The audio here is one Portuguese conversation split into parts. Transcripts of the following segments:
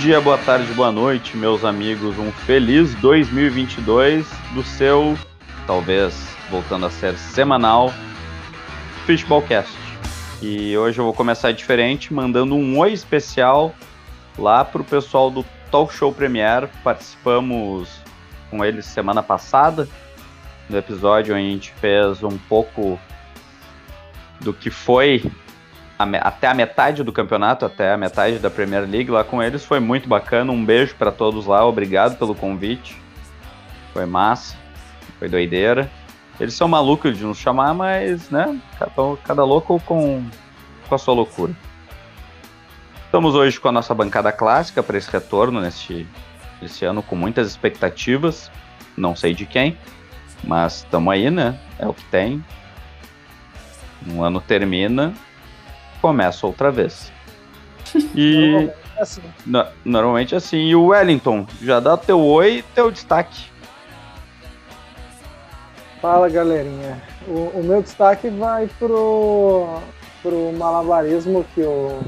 Dia, boa tarde, boa noite, meus amigos. Um feliz 2022 do seu, talvez voltando a ser semanal, Fishballcast. E hoje eu vou começar diferente, mandando um oi especial lá pro pessoal do Talk Show Premiere. Participamos com eles semana passada, no episódio a gente fez um pouco do que foi a, até a metade do campeonato, até a metade da Premier League lá com eles. Foi muito bacana. Um beijo para todos lá, obrigado pelo convite. Foi massa, foi doideira. Eles são malucos de nos chamar, mas, né, cada, cada louco com, com a sua loucura. Estamos hoje com a nossa bancada clássica para esse retorno neste, nesse ano com muitas expectativas. Não sei de quem, mas estamos aí, né? É o que tem. Um ano termina, começa outra vez. E Normalmente é assim. no- normalmente é assim. E o Wellington, já dá teu oi e teu destaque. Fala galerinha. O, o meu destaque vai pro, pro malabarismo que o,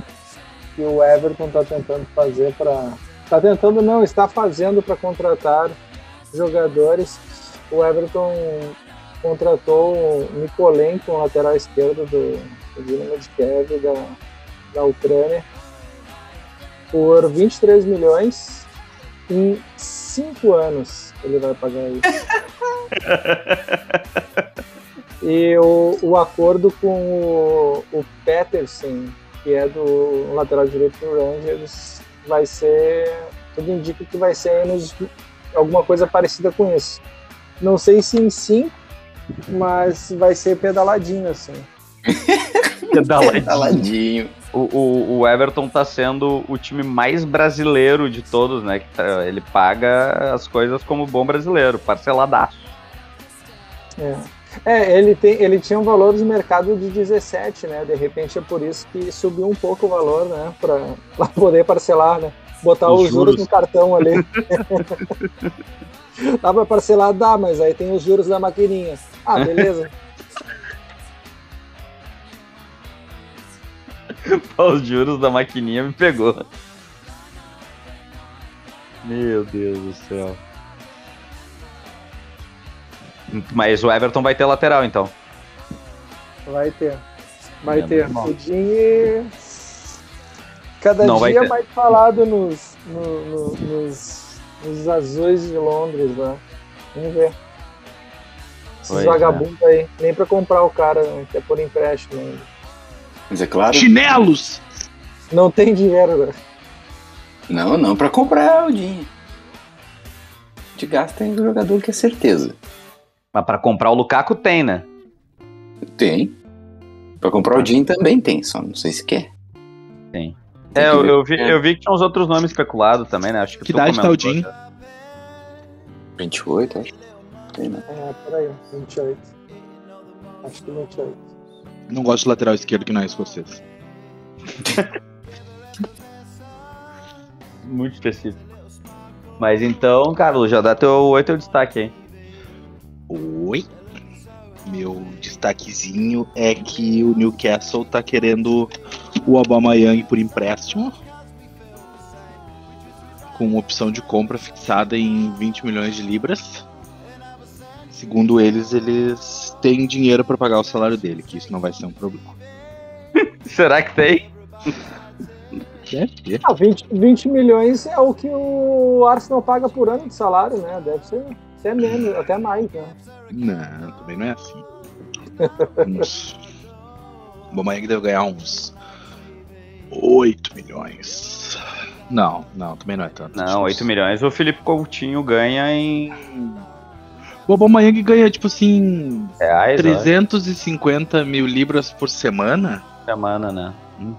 que o Everton tá tentando fazer para. Tá tentando não, está fazendo para contratar jogadores. O Everton contratou o Nikolenko, um lateral esquerdo do, do Dinamo de Kiev da, da Ucrânia, por 23 milhões em 5 anos ele vai pagar isso. E o, o acordo com o, o Peterson, que é do lateral direito do Rangers, vai ser. Tudo indica que vai ser nos, alguma coisa parecida com isso. Não sei se em 5, mas vai ser pedaladinho assim. Taladinho. O, o, o Everton tá sendo o time mais brasileiro de todos, né? Que tá- ele paga as coisas como bom brasileiro, parceladaço. É. É, ele, tem, ele tinha um valor de mercado de 17, né? De repente é por isso que subiu um pouco o valor, né? Pra, pra poder parcelar, né? Botar Os os, juros juros. no cartão ali. Dá pra parcelar? Dá, mas aí tem os juros da maquininha. Ah, beleza. Os juros da maquininha me pegou. Meu Deus do céu. Mas o Everton vai ter lateral, então. Vai ter. Vai É, ter. O. Cada Não dia mais falado nos, no- no- nos, nos azuis de Londres lá. Vamos ver. Esses é. vagabundos aí. Nem pra comprar o cara, né, que é por empréstimo ainda. Mas é claro. Chinelos! Não tem dinheiro, né? Não, não, pra comprar o dinheiro. De gasta em jogador que é certeza. Mas pra comprar o Lukaku tem, né? Tem. Pra comprar o Jim também tem, só não sei se quer. Tem. Tem É, eu, vi, eu vi que tinha uns outros nomes especulados também, né? Acho que, Que idade tá o Jim? já. 28, acho. Tem, né? É, peraí, 28. Acho que 28. Não gosto de lateral esquerdo que não é escocês. Muito específico. Mas então, Carlos, já dá teu oi, teu destaque aí. Oi. Meu destaquezinho é que o Newcastle tá querendo o Aubameyang por empréstimo. Com opção de compra fixada em 20 milhões de libras. Segundo eles, eles têm dinheiro para pagar o salário dele, que isso não vai ser um problema. Será que tem? Deve ter. Ah, 20, 20 milhões é o que o Arsenal paga por ano de salário, né? Deve ser até menos, até mais, né? Não, também não é assim. Uns... O Aubameyang deve ganhar uns 8 milhões. Não, não, também não é tanto. Não, 8 milhões. O Felipe Coutinho ganha em O Aubameyang ganha, tipo assim, reais, 350 mil libras por semana? semana, né? Uhum.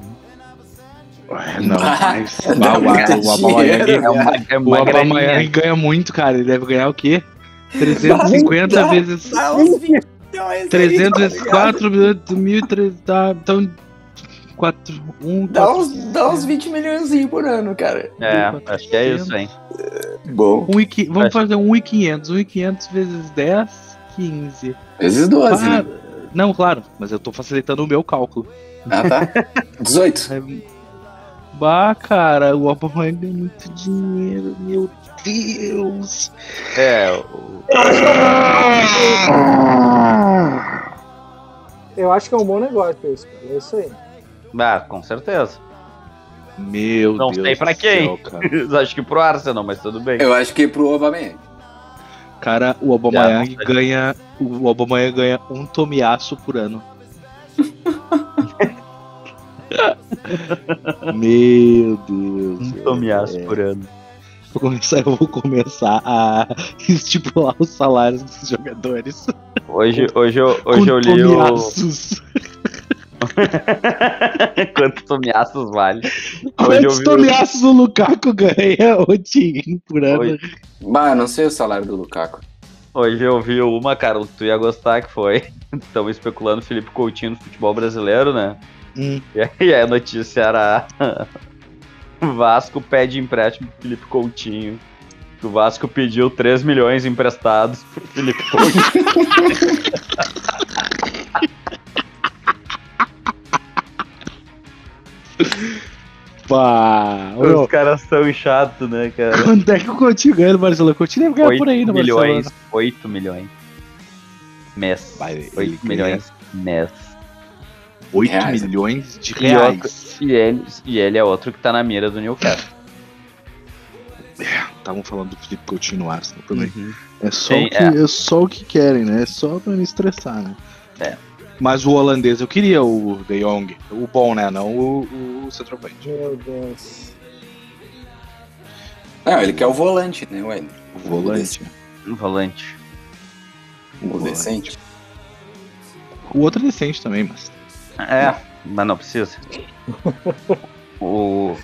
Ué, não, mas o, o dinheiro, Aubameyang, É uma, é o uma Aubameyang ganha muito, cara. Ele deve ganhar o quê? 350 Dá- vezes... Dá uns 20 milhões. 300 aí, vezes tá ligado? 4 mil, 1.300, tá, então... 4, 1, Dá uns, dá uns 20 milhões por ano, cara. É, acho que é isso, hein? Bom. Um e vamos Acho- fazer 1,500. 1,500 vezes 10, 15. Vezes 12, Ah, né? Não, claro, mas eu tô facilitando o meu cálculo. Ah, tá. 18. Bah, cara, o Aubameyang ganha muito dinheiro, meu Deus. É, o- Eu acho que é um bom negócio isso, cara. É isso aí. ah, com certeza. Meu Não Deus. sei pra quem. céu. Acho que pro Arsenal, mas tudo bem. Eu acho que pro Aubameyang. Cara, o Já, não ganha. O Aubameyang ganha um tomiaço por ano. Meu Deus. Um tomiaço É. por ano. Vou começar, eu vou começar a estipular os salários dos jogadores. Hoje, hoje, eu, hoje eu li o. Quantos tomiaços vale? Hoje Quantos vi o- Lukaku ganha, Tim, por ano? Hoje, Bah, eu não sei o salário do Lukaku. hoje eu vi uma, cara, que tu ia gostar, que foi. Estão especulando Felipe Coutinho no futebol brasileiro, né? Hum. E aí a notícia era. Vasco pede empréstimo pro Felipe Coutinho. O Vasco pediu 3 milhões emprestados pro Felipe Coutinho. Pá, Os ô, caras são chatos, né, cara? quanto é que o Coutinho ganha no Barcelona? O Coutinho deve ganhar por aí no milhões. Barcelona. 8 milhões. Mês. Ele 8 ganha milhões mês. 8 Reais. milhões de E reais. E ele, e ele é outro que tá na mira do Newcastle. Estavam falando do Felipe Coutinho no Arsenal também. Uhum. É só, Sim, o que, é. é. só o que querem, né? É só pra me estressar, né? É. Mas o holandês eu queria o De Jong. O bom, né? Não o, o centroavante. Meu Deus. Não, ele quer o volante, né, Wendel? O volante. Um volante. O volante. decente. O outro é decente também, mas. É, mas não precisa. o.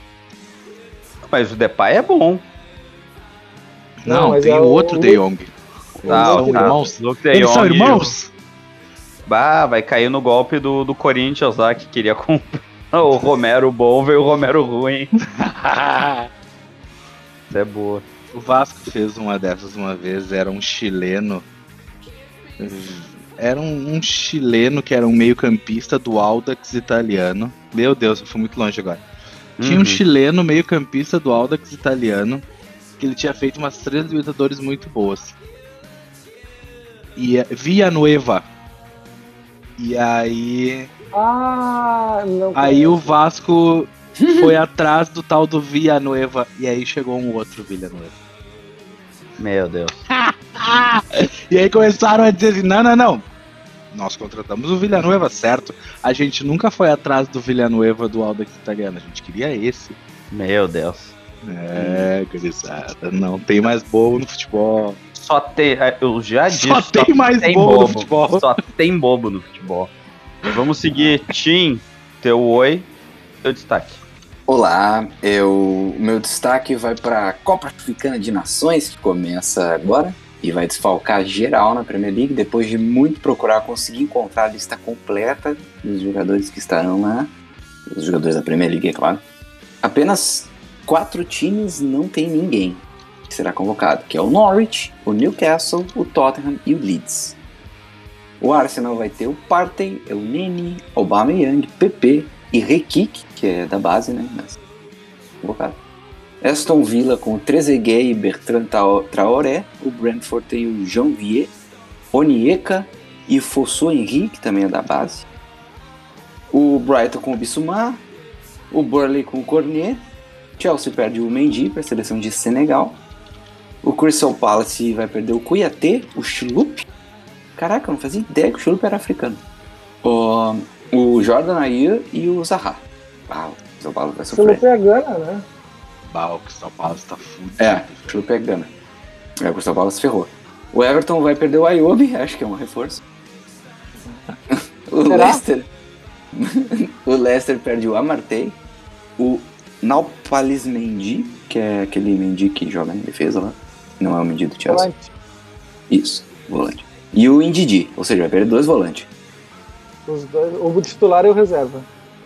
Mas o Depay é bom. Não, Não, tem é o o- outro o De Jong. Tá, são Luke- irmãos? Eles são o- irmãos? Bah, vai cair no golpe do, do Corinthians lá, que queria comprar o Romero bom, veio o Romero ruim. Isso é boa. o Vasco fez uma dessas uma vez, era um chileno. Era um, um chileno que era um meio-campista do Audax italiano. Meu Deus, eu fui muito longe agora. Tinha um Uhum. chileno meio-campista do Audax italiano que ele tinha feito umas três Libertadores muito boas. E é- Villanueva. E aí, Ah, não. aí o Vasco foi atrás do tal do Villanueva e aí chegou um outro Villanueva. Meu Deus. E aí começaram a dizer assim: não, não, não. Nós contratamos o Villanueva, certo? A gente nunca foi atrás do Villanueva do Audax italiano, a gente queria esse. Meu Deus. É, gurizada, não tem mais bobo no futebol. Só tem. é, Eu já disse. Só tem mais tem bobo no bobo. futebol. Só tem bobo no futebol. Vamos seguir. Tim, teu oi, teu destaque. Olá, eu, o meu destaque vai para a Copa Africana de Nações, que começa agora e vai desfalcar geral na Premier League. Depois de muito procurar, conseguir encontrar a lista completa dos jogadores que estarão lá, os jogadores da Premier League, é claro. Apenas quatro times não tem ninguém que será convocado, que é o Norwich, o Newcastle, o Tottenham e o Leeds. O Arsenal vai ter o Partey, o Nene, Aubameyang, PP e Rekik, que é da base, né? Mas convocado. Aston Villa com o Trezeguet e Bertrand Trao- Traoré, o Brentford tem o Janvier, Onieka e Fosso Henry, que também é da base. O Brighton com o Bissouma, o Burley com o Cornet, Chelsea perde o Mendy para a seleção de Senegal. O Crystal Palace vai perder o Cuiaté, o Chulup. Caraca, eu não fazia ideia que o Chulup era africano. O, o Jordan Ayer e o Zaha. Ah, o Crystal Palace vai sofrer. não pegando, né? Bah, o Crystal Palace tá fudido. É, o Chulup é Gana. É, o Crystal Palace ferrou. O Everton vai perder o Ayobi, acho que é um reforço. o Será? Leicester. o Leicester perde o Amartey. O Naupalis Mendy, que é aquele Mendy que joga em defesa lá. Não é o Mendy do Chelsea. Volante. Isso, volante. E o Indidi, ou seja, vai perder dois volantes. Os dois, o titular e o reserva.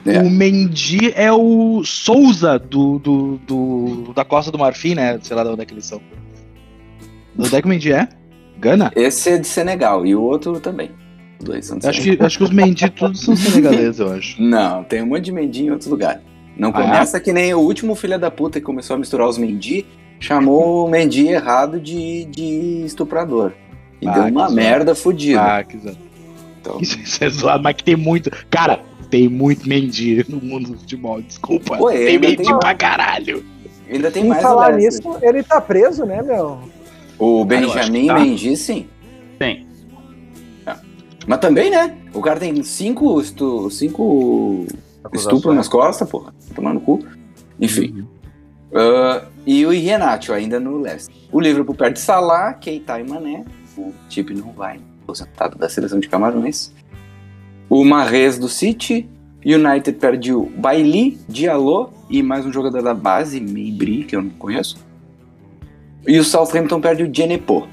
É. O Mendy é o Souza do, do, do- da Costa do Marfim, né? Sei lá de onde é que eles são. De onde é que o Mendy é? Gana? Esse é de Senegal e o outro também. Os dois são de Acho Senegal. que, acho que os Mendy todos são senegaleses, eu acho. Não, tem um monte de Mendy em outros lugares. Não Ah, é? começa que nem o último filho da puta que começou a misturar os Mendy, chamou o Mendy errado de, de estuprador. E Ah, deu uma merda fodida. Ah, que zoado. Então, Isso, isso é zoado, mas que tem muito. Cara, tem muito Mendy no mundo do futebol, desculpa. Pô, tem Mendy tem- pra caralho. ainda tem Em mais falar nisso, ele tá preso, né, meu? O Benjamin tá. Mendy, sim. Sim. Mas também, né? O cara tem cinco, estu, cinco estupros nas costas, porra. Tomando cu. Enfim. Ah, e o Renato ainda no leste. O Liverpool perde Salah, Keita e Mané. O Tip não vai. Aposentado da seleção de Camarões. O Marrez do City. United perde o Bailey, Diallo e mais um jogador da base, Meibri, que eu não conheço. E o Southampton perde o Genepo.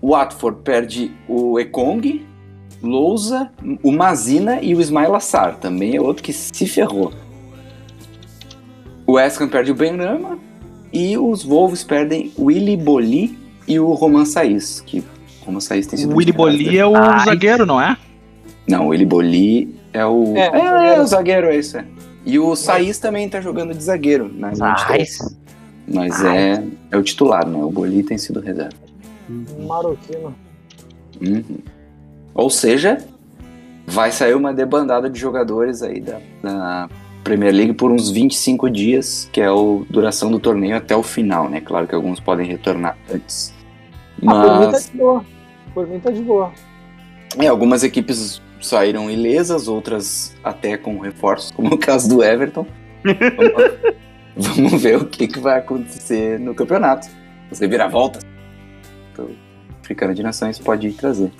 O Watford perde o Ekong, Lousa, o Mazina e o Ismail Assar. Também é outro que se ferrou. O West Ham perde o Benrama e os Wolves perdem o Willy Boli e o Roman Saiz, que o Roman Saiz tem sido O Willy. Boli é o Ai. zagueiro, não é? Não, o Willy Boli é o... É, É, o é, zagueiro. o zagueiro, é isso, é. E o Saiz também tá jogando de zagueiro, né? no titular. Mas é, é o titular, né? O Boli tem sido reserva. Marroquino. Uhum. Ou seja, vai sair uma debandada de jogadores aí da, da Premier League por uns 25 dias, que é a duração do torneio até o final, né? Claro que alguns podem retornar antes. Ah, por mim tá Mas de boa. Por mim tá de boa. é, algumas equipes saíram ilesas, outras até com reforços, como o caso do Everton. Vamos, vamos ver o que, que vai acontecer no campeonato. As reviravoltas. Então, Africana de Nações pode trazer.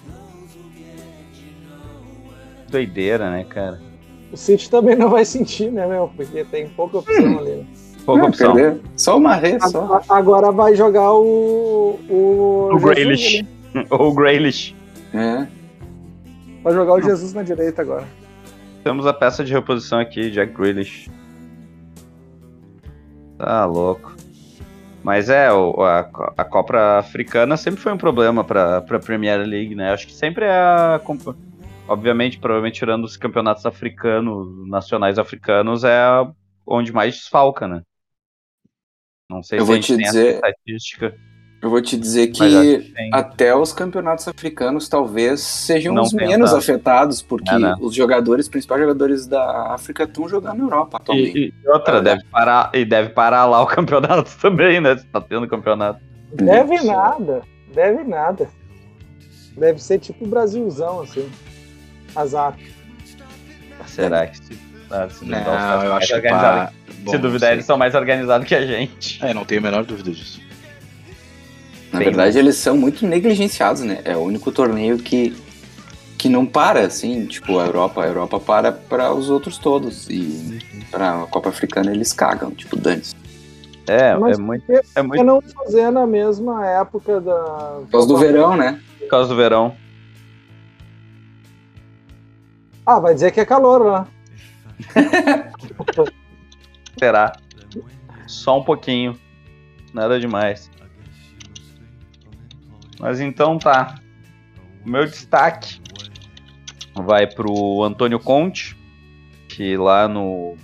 Doideira, né, cara? O City também não vai sentir, né, meu? Porque tem pouca opção ali. né? Pouca Não, opção. Só uma rede, só. Agora, vai jogar o. O, O ali. Ou o Grealish. É. Vai jogar o Jesus na direita agora. Temos a peça de reposição aqui, Jack Grealish. Tá louco. Mas é, a, a Copa Africana sempre foi um problema pra, pra Premier League, né? Acho que sempre é a. Obviamente, provavelmente tirando os campeonatos africanos, nacionais africanos, é onde mais desfalca, né? Não sei Eu se vou a gente te tem dizer- essa estatística. Eu vou te dizer que que até os campeonatos africanos talvez sejam Não os menos tanto. afetados, porque É, né? os jogadores, principais jogadores da África, estão jogando na Europa atualmente. E, e outra, É. deve parar, e deve parar lá o campeonato também, né? Se tá tendo campeonato. Deve Isso. nada. Deve nada. Deve ser tipo o Brasilzão, assim. Azar. Será que se, ah, se Não, são eu acho que pra... Bom, Se não duvidar, eles são mais organizados que a gente. É, não tenho a menor dúvida disso. Na Bem, verdade, eles são muito negligenciados, né? É o único torneio que, que não para, assim, tipo, a Europa. A Europa para para os outros todos. E para a Copa Africana eles cagam, tipo, dane É, Mas é muito, por que- é que muito não fazer na mesma época da. Por causa do verão, né? por causa do verão. Ah, vai dizer que é calor lá. Será? Só um pouquinho. Nada demais. Mas então tá. Meu destaque vai pro Antônio Conte, que lá no.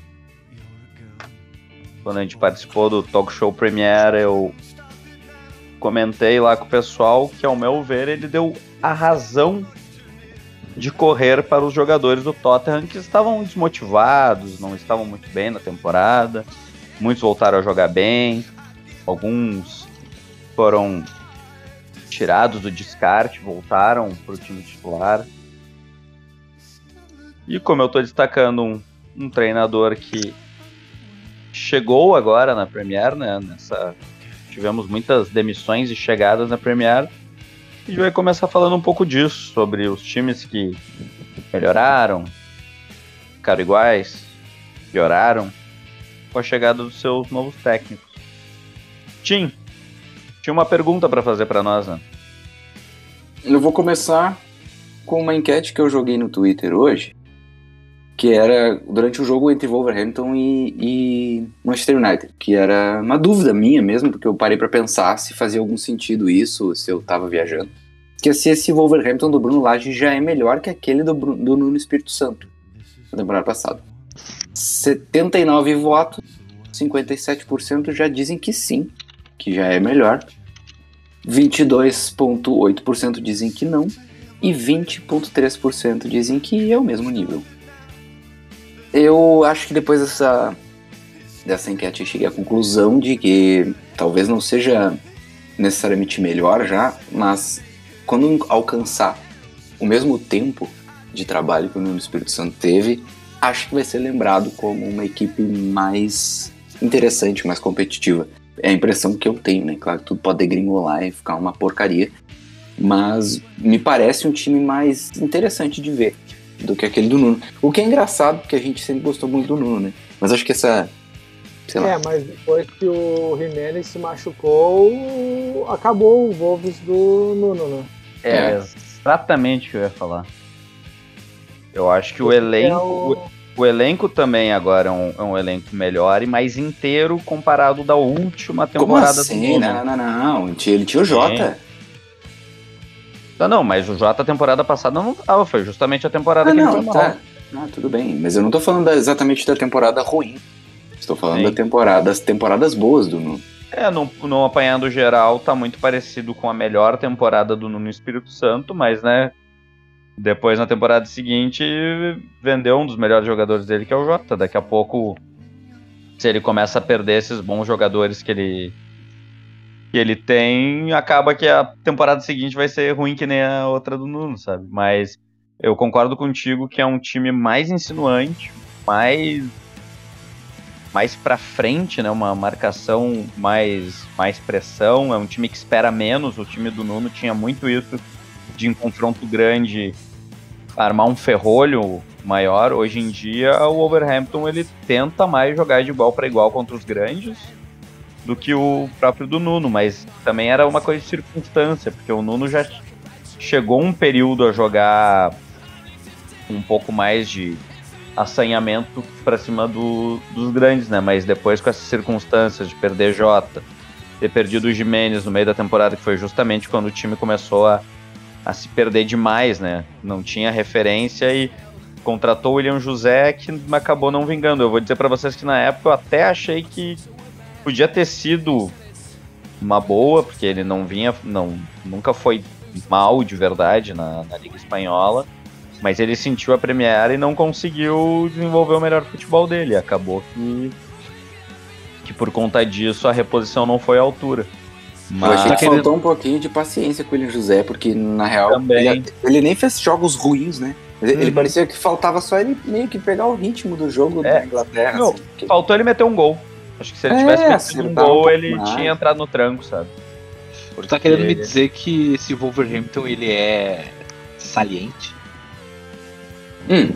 Quando a gente participou do Talk Show Premiere, eu comentei lá com o pessoal que, ao meu ver, ele deu a razão de correr para os jogadores do Tottenham que estavam desmotivados, não estavam muito bem na temporada. Muitos voltaram a jogar bem, alguns foram tirados do descarte, voltaram para o time titular. E como eu estou destacando um, um treinador que chegou agora na Premier, né? Nessa, tivemos muitas demissões e chegadas na Premier. A gente vai começar falando um pouco disso, sobre os times que melhoraram, ficaram iguais, pioraram, com a chegada dos seus novos técnicos. Tim, tinha uma pergunta para fazer para nós, né? Eu vou começar com uma enquete que eu joguei no Twitter hoje, que era durante o jogo entre Wolverhampton e, e Manchester United, que era uma dúvida minha mesmo, porque eu parei pra pensar se fazia algum sentido isso, se eu tava viajando. Que se esse Wolverhampton do Bruno Lage já é melhor que aquele do, do Nuno Espírito Santo, na temporada passada. 79 votos, 57% já dizem que sim, que já é melhor. 22,8% dizem que não. E 20,3% dizem que é o mesmo nível. Eu acho que depois dessa, dessa enquete eu cheguei à conclusão de que talvez não seja necessariamente melhor já, mas quando alcançar o mesmo tempo de trabalho que o Nuno Espírito Santo teve, acho que vai ser lembrado como uma equipe mais interessante, mais competitiva. É a impressão que eu tenho, né? Claro que tudo pode degringolar e ficar uma porcaria, mas me parece um time mais interessante de ver do que aquele do Nuno. O que é engraçado, porque a gente sempre gostou muito do Nuno, né? Mas acho que essa. Sei lá. É, mas depois que o Jimenez se machucou, acabou o Wolves do Nuno, né? É, é. exatamente o que eu ia falar. Eu acho que o elenco. É o... o... elenco também agora é um, é um, elenco melhor e mais inteiro comparado da última temporada Como assim? do Nuno. Não, não, não, não. Ele tinha o Jota. Não, não, mas o Jota a temporada passada não tava, foi justamente a temporada ah, que não, ele foi tá. Ah, tudo bem, mas eu não tô falando exatamente da temporada ruim. Estou falando da temporada, das temporadas boas do Nuno. É, no, no apanhando geral tá muito parecido com a melhor temporada do Nuno Espírito Santo, mas né, depois na temporada seguinte vendeu um dos melhores jogadores dele, que é o Jota. Daqui a pouco, se ele começa a perder esses bons jogadores que ele que ele tem, acaba que a temporada seguinte vai ser ruim que nem a outra do Nuno, sabe? Mas eu concordo contigo que é um time mais insinuante, mais mais para frente, né? Uma marcação mais mais pressão, é um time que espera menos. O time do Nuno tinha muito isso de em confronto grande armar um ferrolho maior. Hoje em dia o Wolverhampton ele tenta mais jogar de igual para igual contra os grandes do que o próprio do Nuno, mas também era uma coisa de circunstância, porque o Nuno já chegou um período a jogar um pouco mais de assanhamento para cima do, dos grandes, né? Mas depois com essas circunstâncias de perder Jota, ter perdido o Jimenez no meio da temporada, que foi justamente quando o time começou a, a se perder demais, né? Não tinha referência e contratou o William José que acabou não vingando. Eu vou dizer para vocês que na época eu até achei que podia ter sido uma boa, porque ele não vinha, não, nunca foi mal de verdade na, na Liga Espanhola, mas ele sentiu a Premier e não conseguiu desenvolver o melhor futebol dele. Acabou que, que por conta disso a reposição não foi à altura. Mas... Eu achei que faltou um pouquinho de paciência com ele José, porque na real ele, ele, nem fez jogos ruins, né? Ele uhum. parecia que faltava só ele meio que pegar o ritmo do jogo é. da Inglaterra. Não, assim, Faltou ele meter um gol. Acho que se ele é, tivesse metido um gol, um ele mais. tinha entrado no tranco, sabe? Tu tá querendo me dizer que esse Wolverhampton ele é saliente? Hum.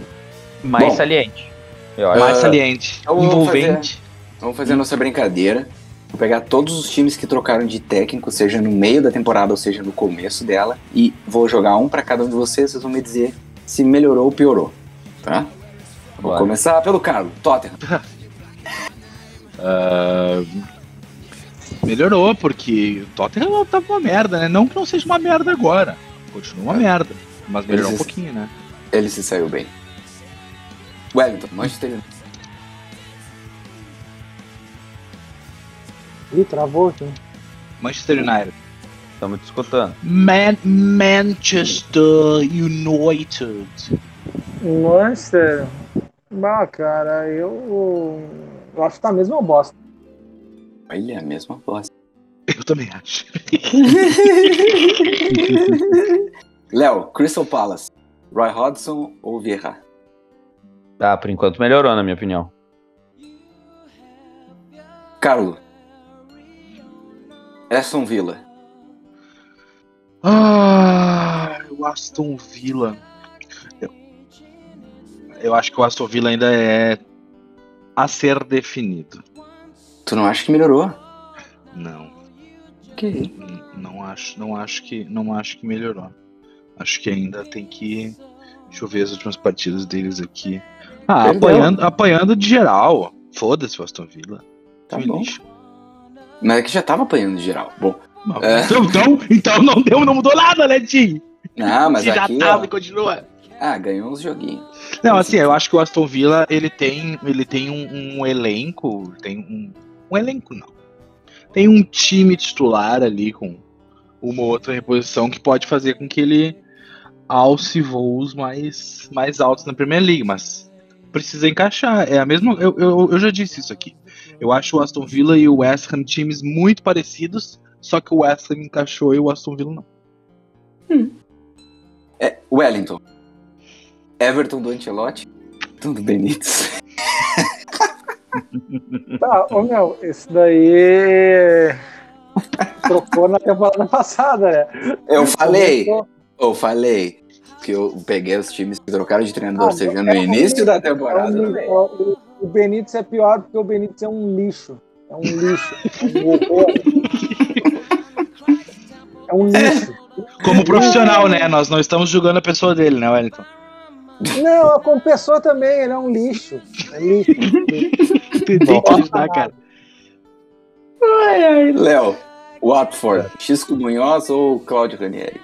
Mais Bom, saliente. Mais saliente. Envolvente. Fazer, vamos fazer a nossa brincadeira. Vou pegar todos os times que trocaram de técnico, seja no meio da temporada ou seja no começo dela, e vou jogar um para cada um de vocês. Vocês vão me dizer se melhorou ou piorou. Tá? Vou começar pelo Carlos, Tottenham. Uh, melhorou, porque o Tottenham tava uma merda, né? Não que não seja uma merda agora. Continua uma é. merda. Mas melhorou um pouquinho, né? Ele se saiu bem. Wellington, Manchester United. Ih, travou aqui. Manchester United. Estamos te escutando. Man Manchester United. Manchester. Bah, cara, eu eu acho que tá a mesma bosta. Olha, a mesma bosta. Eu também acho. Léo, Crystal Palace. Roy Hodgson ou Vieira? Ah, por enquanto melhorou, na minha opinião. Carlo. Aston Villa. Ah, o Aston Villa. Eu, eu acho que o Aston Villa ainda é a ser definido. Tu não acha que melhorou? Não. Que? Não acho, não acho que, não acho que melhorou. Acho que ainda tem que deixa eu ver as últimas partidas deles aqui. Ah, apanhando, apanhando de geral. Foda-se o Aston Villa. Tá bom. Lixo. Mas é que já tava apanhando de geral. Bom. É... Então, então, então não deu, não mudou nada, né, Tim? Não, mas aqui, já tava ó, e continua. Ah, ganhou uns joguinhos. Não, assim, eu acho que o Aston Villa ele tem, ele tem um, um elenco, tem um, um elenco não, tem um time titular ali com uma outra reposição que pode fazer com que ele alce voos mais, mais altos na Premier League, mas precisa encaixar. É a mesma. Eu, eu, eu já disse isso aqui. Eu acho o Aston Villa e o West Ham times muito parecidos, só que o West Ham encaixou e o Aston Villa não. Hum. É, Wellington. Everton do Ancelotti, tudo Benítez. Tá, ô meu, isso daí trocou na temporada passada, né? Eu falei, eu falei que eu peguei os times que trocaram de treinador, ah, seja no é início da temporada. É um, o Benítez é pior porque o Benítez é um lixo. É um lixo. É um lixo. Como profissional, né? Nós não estamos julgando a pessoa dele, né, Wellington? Não, como pessoa também, ele é um lixo. É lixo. Tentei te ajudar, cara. Ai, ai. Léo, Watford. Xisco Munhoz ou Claudio Ranieri?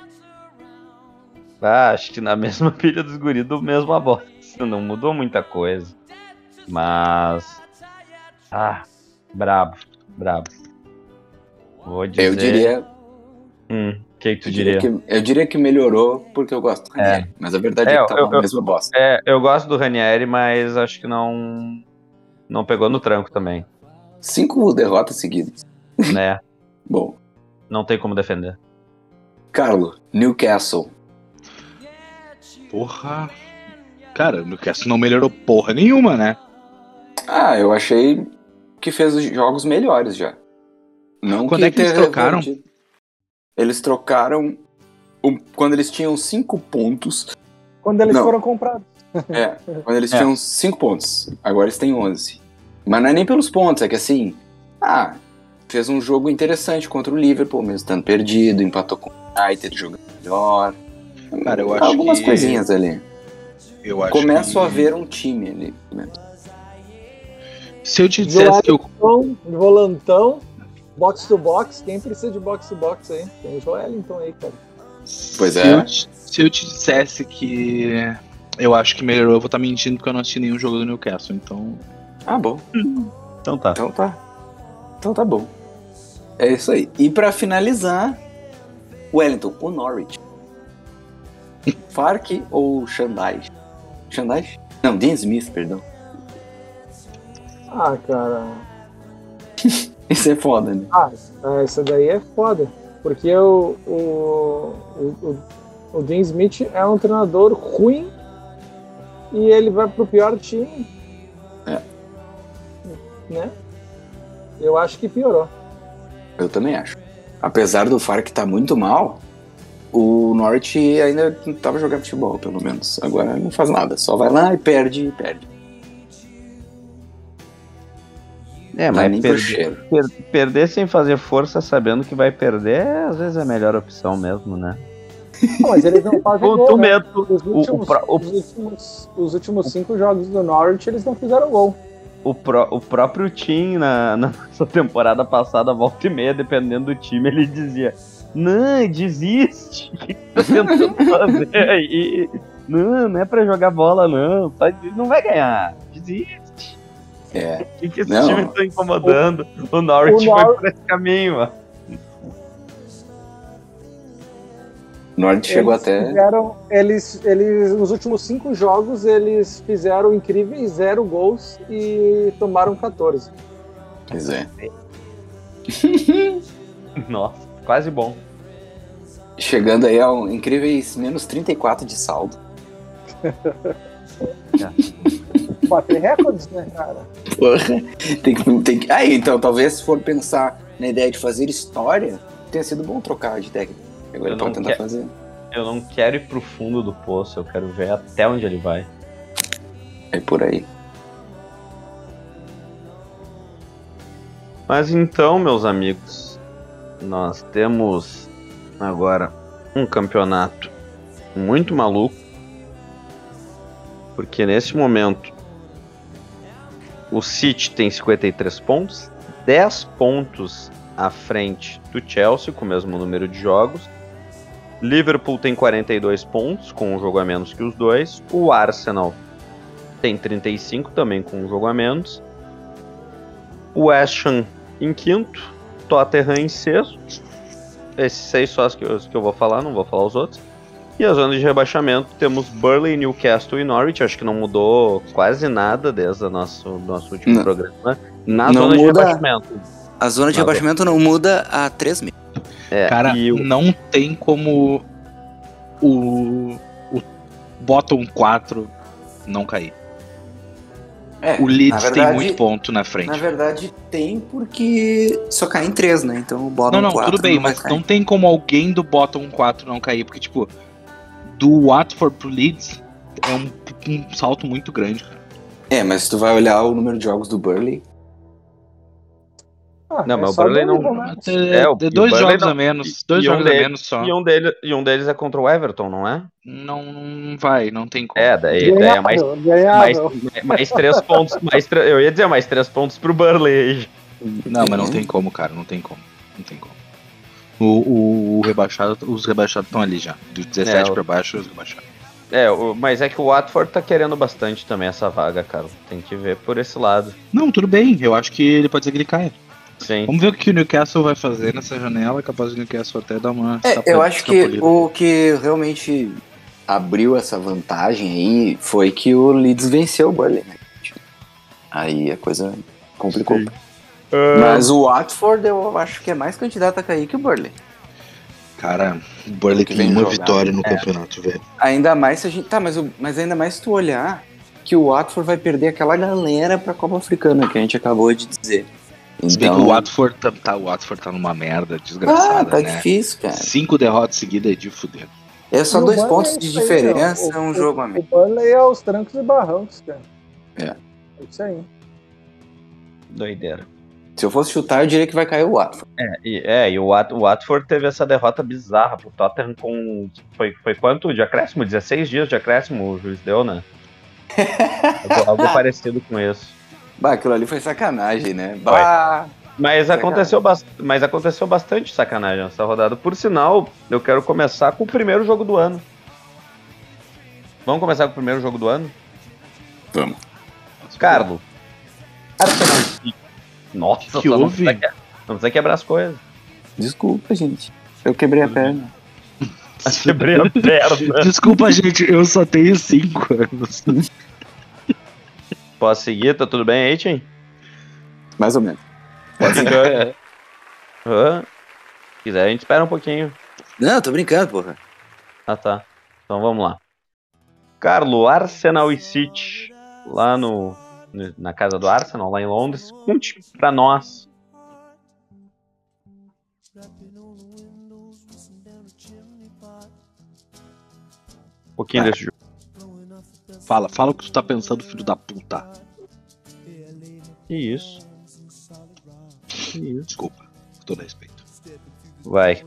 Ah, acho que na mesma pilha dos guris do mesmo a bosta. Não mudou muita coisa. Mas. Ah, brabo, brabo. Vou dizer. Eu diria. Hum que, que tu eu diria? diria que, eu diria que melhorou porque eu gosto do Ranieri. É. Mas a verdade é, é que tá eu, a mesma bosta. É, eu gosto do Ranieri, mas acho que não. Não pegou no tranco também. Cinco derrotas seguidas. Né? Bom. Não tem como defender. Carlo, Newcastle. Porra. Cara, o Newcastle não melhorou porra nenhuma, né? Ah, eu achei que fez jogos melhores já. Não Quando é que eles trocaram? Revertido. Eles trocaram um, quando eles tinham cinco pontos. Quando eles não. foram comprados. É, quando eles é. tinham cinco pontos. Agora eles têm 11. Mas não é nem pelos pontos, é que assim. Ah, fez um jogo interessante contra o Liverpool, mesmo estando perdido, empatou com o United, jogando melhor. Cara, eu acho Algumas que... coisinhas ali. Eu acho Começo que... a ver um time ali. Se eu te dissesse que eu. Volantão, box to box, quem precisa de box to box aí? Tem o Joelinton aí, cara. Pois se é. Eu, se eu te dissesse que eu acho que melhorou, eu vou estar tá mentindo porque eu não assisti nenhum jogo do Newcastle, então. Ah, bom. Então tá. Então tá. Então tá bom. É isso aí. E para finalizar, Wellington, o Norwich. Fark ou Shandai? Shandai? Não, Dean Smith, perdão. Ah, cara. Isso é foda, né? Ah, essa daí é foda. Porque o, o, o, o Dean Smith é um treinador ruim e ele vai pro pior time. É. Né? Eu acho que piorou. Eu também acho. Apesar do Farc estar tá muito mal, o Norte ainda estava jogando futebol, pelo menos. Agora não faz nada, só vai lá e perde e perde. É, mas perder, per, perder sem fazer força sabendo que vai perder, às vezes é a melhor opção mesmo, né? Não, mas eles não fazem o, gol, né? os, últimos, o, o, os, últimos, os últimos cinco jogos do Norwich eles não fizeram gol. O, pro, o próprio Tim, na, na temporada passada, volta e meia, dependendo do time, ele dizia não, desiste. O que tá tentando fazer aí? Não, não é pra jogar bola, não. Tá, não vai ganhar. Desiste. É. O que, que esse não. time tá incomodando? O, o Norwich o Nor... foi por esse caminho, mano. Norte chegou até. Fizeram, eles, eles, nos últimos cinco jogos, eles fizeram incríveis zero gols e tomaram 14. Pois é. Nossa, quase bom. Chegando aí ao incríveis menos 34 de saldo. bater recordes, né, cara? Porra, tem que, tem que. Aí, então, talvez se for pensar na ideia de fazer história, tenha sido bom trocar de técnico. Agora ele pode tentar quer... fazer. Eu não quero ir pro fundo do poço, eu quero ver até onde ele vai. É por aí. Mas então, meus amigos, nós temos agora um campeonato muito maluco. Porque nesse momento o City tem 53 pontos, 10 pontos à frente do Chelsea, com o mesmo número de jogos. Liverpool tem 42 pontos, com um jogo a menos que os dois. O Arsenal tem 35, também com um jogo a menos. O West Ham em quinto. Tottenham em sexto. Esses seis só os que, eu, que eu vou falar, não vou falar os outros. E a zona de rebaixamento temos Burley, Newcastle e Norwich. Acho que não mudou quase nada desde o nosso, nosso último não. programa. Na Não zona de muda. rebaixamento. A zona de rebaixamento não muda há três meses. É, Cara, o- não tem como o, o bottom 4 não cair. É, O Leeds na tem verdade- muito ponto na frente. Na verdade, tem porque só cai em três, né? Então o bottom Não, não, quatro tudo bem, vai mas cair. não tem como alguém do bottom 4 não cair, porque, tipo, do Watford pro Leeds é um, um salto muito grande, cara. É, mas se tu vai olhar o número de jogos do Burley, Ah, Não, é mas o dois não- momentos. É, É, o- o dois Burnley jogos não- a menos, dois e um jogos a deles- menos só. E um, dele, e um deles é contra o Everton, não é? Não, não vai, não tem como. É, daí, daí é mais, mais, mais três pontos. Mais eu ia dizer mais três pontos pro Burnley. Não, mas não tem como, cara, não tem como. Não tem como. O, o, o rebaixado, os rebaixados estão ali já. Do 17 É, pra baixo, os rebaixados. É, o- mas é que o Watford tá querendo bastante também essa vaga, cara. Tem que ver por esse lado. Não, tudo bem, eu acho que ele pode ser que ele caia. Sim. Vamos ver o que o Newcastle vai fazer nessa janela, capaz do Newcastle até dar uma. É, eu acho que o que realmente abriu essa vantagem aí foi que o Leeds venceu o Burley, né? Aí a coisa complicou. Sim. Mas o Watford eu acho que é mais candidato a cair que o Burley. Cara, o Burley Que tem vem uma jogar. vitória no É. campeonato, velho. Ainda mais se a gente. Tá, mas, o- mas ainda mais se tu olhar que o Watford vai perder aquela galera pra Copa Africana que a gente acabou de dizer. Então. o Watford tá, tá- o Watford tá numa merda ah, desgraçada, tá né? difícil, cara. Cinco derrotas seguidas é de fuder. É só o dois Burnley pontos é de isso aí, diferença, ó. é um O- jogo a O menos. Burnley é os trancos e barrancos, cara. É. É isso aí. Doideira. Se eu fosse chutar, eu diria que vai cair o Watford. É, e, é, e o, Wat- o Watford teve essa derrota bizarra pro Tottenham com. Foi, foi quanto de acréscimo? 16 dias de acréscimo o juiz deu, né? algo, algo parecido com isso. Bah, aquilo ali foi sacanagem, né? Bah. Mas Sacanagem. aconteceu, mas aconteceu bastante sacanagem nessa rodada. Por sinal, eu quero começar com o primeiro jogo do ano. Vamos começar com o primeiro jogo do ano? Vamos. Carlos. Arsenal City. Nossa, Que só não houve? precisa, que- não precisa quebrar as coisas. Desculpa, gente. Eu quebrei a perna. Quebrei a perna. Desculpa, gente, eu só tenho cinco anos. Posso seguir? Tá tudo bem aí, Tim? Mais ou menos. Pode seguir. Se quiser, a gente espera um pouquinho. Não, tô brincando, porra. Ah, tá. Então vamos lá. Carlo, Arsenal e City. Lá no- na casa do Arsenal, lá em Londres. Conte pra nós. Um pouquinho desse jogo. Fala, fala o que tu tá pensando, filho da puta. Que isso? Que isso? Desculpa, com todo respeito. Vai.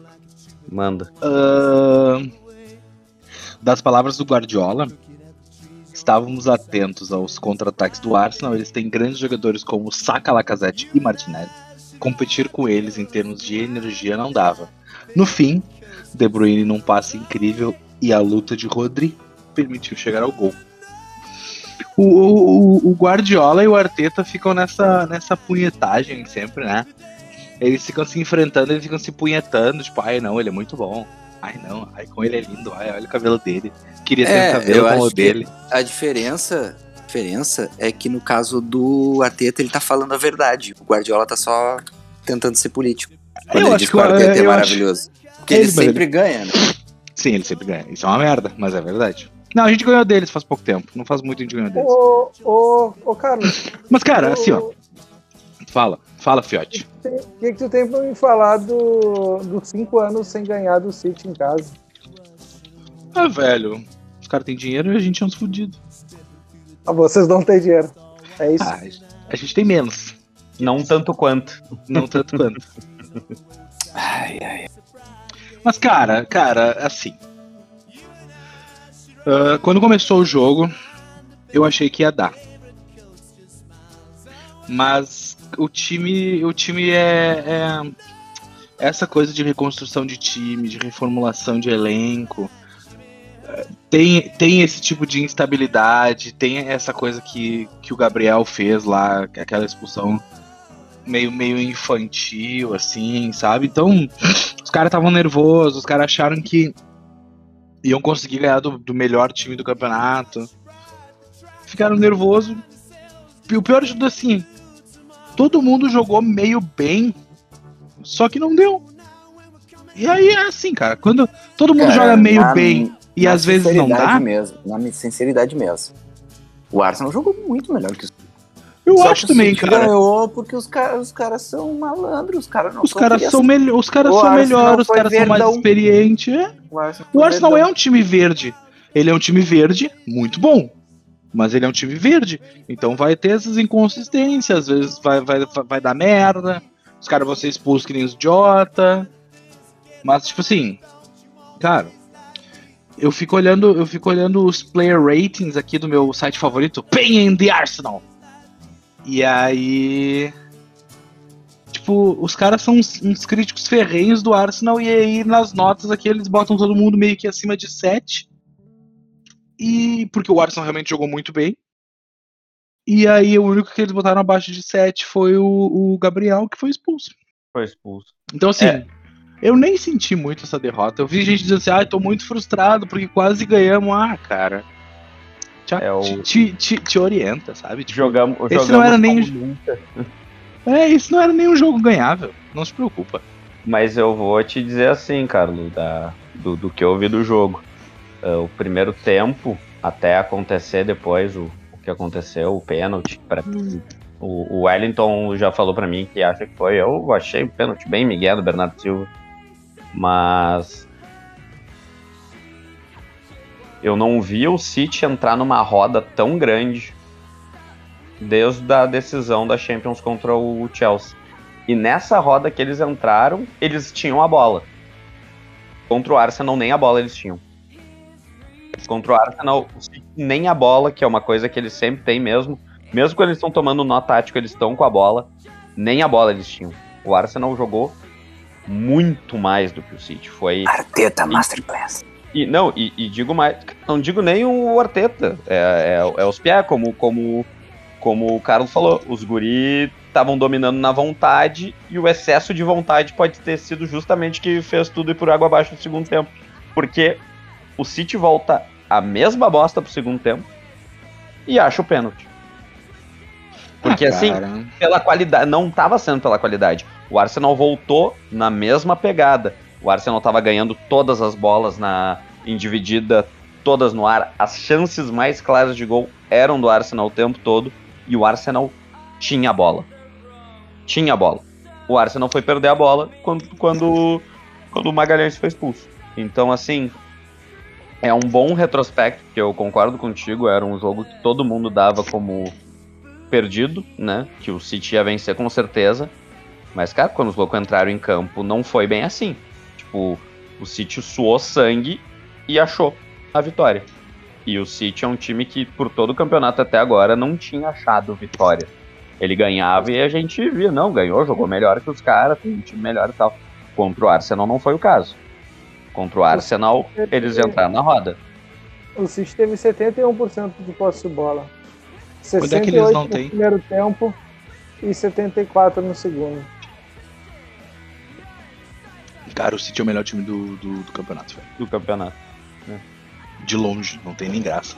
Manda. Ahn, das palavras do Guardiola, estávamos atentos aos contra-ataques do Arsenal. Eles têm grandes jogadores como Saka, Lacazette e Martinelli. Competir com eles em termos de energia não dava. No fim, De Bruyne num passe incrível e a luta de Rodri permitiu chegar ao gol. O, o- o Guardiola e o Arteta ficam nessa, nessa punhetagem sempre, né? Eles ficam se enfrentando, eles ficam se punhetando, tipo, ai não, ele é muito bom. Ai não, ai como ele é lindo, ai olha o cabelo dele. Queria ter É, um cabelo como o dele. A diferença, diferença é que no caso do Arteta, ele tá falando a verdade. O Guardiola tá só tentando ser político. Quando Eu ele acho diz que o Arteta é eu acho- maravilhoso. Porque Ele, ele, sempre ganha, né? Sim, ele sempre ganha. Isso é uma merda, mas é verdade. Não, a gente ganhou deles faz pouco tempo. Não faz muito a gente ganhou deles. Ô, ô, ô, Carlos, Mas, cara, assim, ó. O Fala, fala, Fiote. que, que tu tem pra me falar do, dos cinco anos sem ganhar do City em casa? Ah, velho. Os caras têm dinheiro e a gente é uns fudidos. Ah, vocês não têm dinheiro. É isso. Ah, a gente tem menos. Não tanto quanto. Não tanto quanto. Ai, ai. Mas, cara, cara, assim. ah, quando começou o jogo, eu achei que ia dar. Mas o time, o time é, é- essa coisa de reconstrução de time, de reformulação de elenco, tem, tem esse tipo de instabilidade, tem essa coisa que, que o Gabriel fez lá, aquela expulsão meio, meio infantil, assim, sabe? Então, os caras estavam nervosos, os caras acharam que iam conseguir ganhar do, do melhor time do campeonato. Ficaram nervosos. E o pior de tudo, assim, todo mundo jogou meio bem, só que não deu. E aí é assim, cara, quando todo mundo cara, joga meio na, bem e às vezes não dá. Mesmo, na sinceridade mesmo. O Arsenal jogou muito melhor que o eu Só acho também, cara. ganhou porque os caras, os caras são malandros, os caras não os caras são melhor, Os caras são melhores, os caras são mais experientes. O Arsenal, o Arsenal é um time verde. Ele é um time verde muito bom. Mas ele é um time verde. Então vai ter essas inconsistências. Às vezes vai, vai, vai dar merda. Os caras vão ser expulsos que nem os idiota. Mas, tipo assim, cara, eu fico olhando, eu fico olhando os player ratings aqui do meu site favorito, Pain in the Arsenal. E aí. Tipo, os caras são uns, uns, críticos ferrenhos do Arsenal, e aí nas notas aqui eles botam todo mundo meio que acima de 7. E. Porque o Arsenal realmente jogou muito bem. E aí o único que eles botaram abaixo de 7 foi o, o Gabriel, que foi expulso. Foi expulso. Então, assim. É. Eu nem senti muito essa derrota. Eu vi gente dizendo assim, ah, tô muito frustrado porque quase ganhamos. Ah, cara te, é o... te, te, te, orienta, sabe? Tipo, jogamos, esse jogamos não era nem. É, isso não era nem um jogo ganhável. Não se preocupa. Mas eu vou te dizer assim, Carlos, da, do, do que eu vi do jogo. Uh, o primeiro tempo, até acontecer depois o, o que aconteceu, o pênalti, para hum. o, o Wellington já falou para mim que acha que foi. Eu achei o pênalti bem Miguel do Bernardo Silva. Mas eu não vi o City entrar numa roda tão grande desde a decisão da Champions contra o Chelsea. E nessa roda que eles entraram, eles tinham a bola. Contra o Arsenal, nem a bola eles tinham. Contra o Arsenal, nem a bola, que é uma coisa que eles sempre têm mesmo. Mesmo quando eles estão tomando nó tático, eles estão com a bola. Nem a bola eles tinham. O Arsenal jogou muito mais do que o City. Foi. Arteta Masterclass. E, não, e, e, digo mais, não digo nem o Arteta, é, é, é os Piá, como, como, como o Carlos falou, os guri estavam dominando na vontade e o excesso de vontade pode ter sido justamente que fez tudo ir por água abaixo no segundo tempo. Porque o City volta a mesma bosta pro segundo tempo e acha o pênalti. Porque ah, assim, pela qualidade, não estava sendo pela qualidade. O Arsenal voltou na mesma pegada. O Arsenal estava ganhando todas as bolas na em dividida, todas no ar. As chances mais claras de gol eram do Arsenal o tempo todo e o Arsenal tinha a bola. Tinha a bola. O Arsenal foi perder a bola quando, quando, quando o Magalhães foi expulso. Então, assim, é um bom retrospecto, que eu concordo contigo, era um jogo que todo mundo dava como perdido, né? Que o City ia vencer com certeza. Mas, cara, quando os loucos entraram em campo, não foi bem assim. Tipo, o City suou sangue e achou a vitória. E o City é um time que, por todo o campeonato até agora, não tinha achado vitória. Ele ganhava e a gente via, não, ganhou, jogou melhor que os caras, tem um time melhor e tal. Contra o Arsenal não foi o caso. Contra o Arsenal, eles entraram na roda. O City teve 71% de posse de bola. 68 Quando é que eles não no têm? primeiro tempo e 74 no segundo. Cara, o City é o melhor time do, do, do campeonato, velho. Do campeonato. É. De longe, não tem nem graça.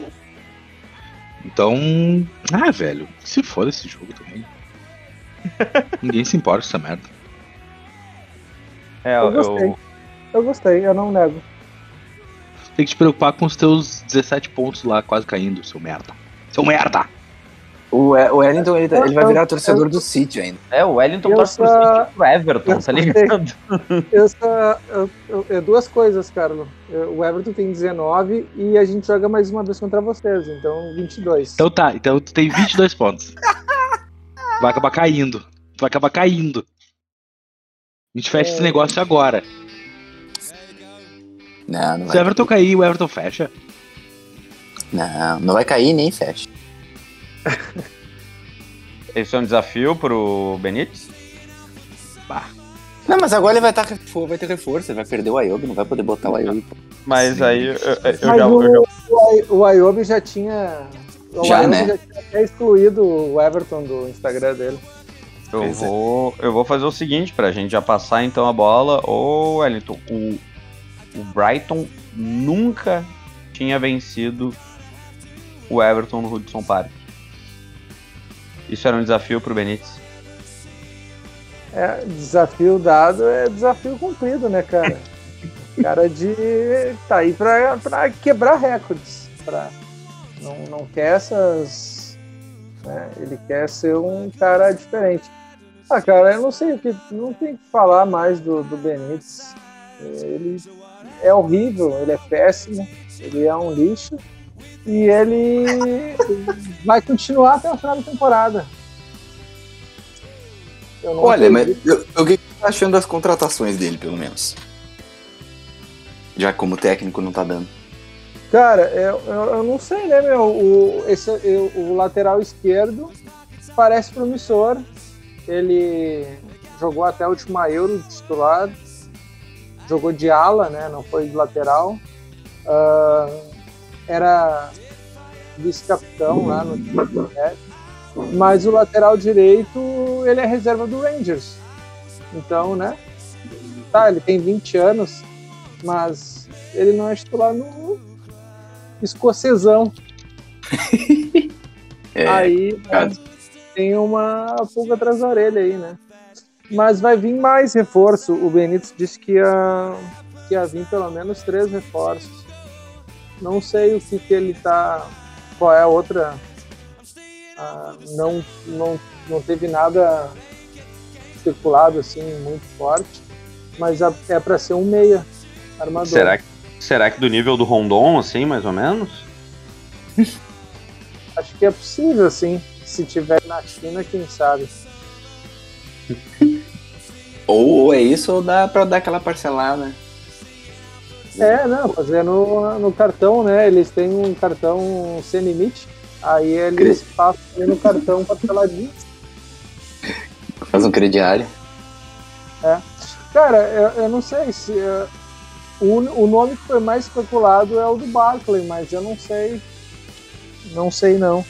Então. Ah, velho, se for esse jogo também. Ninguém se importa com essa merda. É, eu, eu gostei. Eu... eu gostei, eu não nego. Tem que te preocupar com os teus 17 pontos lá quase caindo, seu merda. Seu merda! O, o Wellington, ele, ele vai virar torcedor do City ainda. É, o Wellington torce pro City pro Everton, tá ligado? Essa, é duas coisas, Carlos. O Everton tem 19 e a gente joga mais uma vez contra vocês, então 22. Então tá, então tu tem 22 pontos. Vai acabar caindo. Tu vai acabar caindo. A gente fecha é... esse negócio agora. Não, não Se o Everton cair, o Everton fecha? Não, não vai cair nem fecha. Esse é um desafio pro Benítez? Bah. Não, mas agora ele vai, tá, vai ter reforço, ele vai perder o Ayobi, não vai poder botar o Ayobi. Mas Sim. aí eu, eu, mas já, o, eu já... o Ayobi já tinha. O já, Ayobi né? já tinha até excluído o Everton do Instagram dele. Eu é. vou, eu vou fazer o seguinte, pra gente já passar então a bola. Ô, Wellington, o, o Brighton nunca tinha vencido o Everton no Hudson Park. Isso era um desafio pro Benítez. É, desafio dado é desafio cumprido, né, cara? cara de. tá aí pra quebrar recordes. Pra, não, não quer essas. Né, ele quer ser um cara diferente. Ah, cara, eu não sei o que. Não tem que falar mais do, do Benítez. Ele é horrível, ele é péssimo, ele é um lixo. E ele vai continuar até o final da temporada. Olha, mas o que você tá achando das contratações dele, pelo menos? Já como técnico não tá dando. Cara, eu, eu, eu não sei, né, meu? O, esse, eu, o lateral esquerdo parece promissor. Ele jogou até a última Euro titular. Jogou de ala, né? Não foi de lateral. Uh, era vice-capitão lá no time do mas o lateral direito, ele é reserva do Rangers. Então, né? Tá, ele tem 20 anos, mas ele não é titular no escocesão. é, aí né, tem uma pulga atrás da orelha aí, né? Mas vai vir mais reforço. O Benítez disse que ia, que ia vir pelo menos três reforços. Não sei o que, que ele tá. Qual é a outra ah, não, não, não teve nada especulado assim muito forte, mas é para ser um meia armador. Será que, será que do nível do Rondon, assim, mais ou menos? Acho que é possível, sim. Se tiver na China, quem sabe. ou, ou é isso, ou dá para dar aquela parcelada. É, não, fazer no, no cartão, né? Eles têm um cartão sem limite. Aí eles passam ali no cartão parceladinho. Faz um crediário. É. Cara, eu, eu não sei se. Uh, o, o nome que foi mais especulado é o do Barclay, mas eu não sei. Não sei não.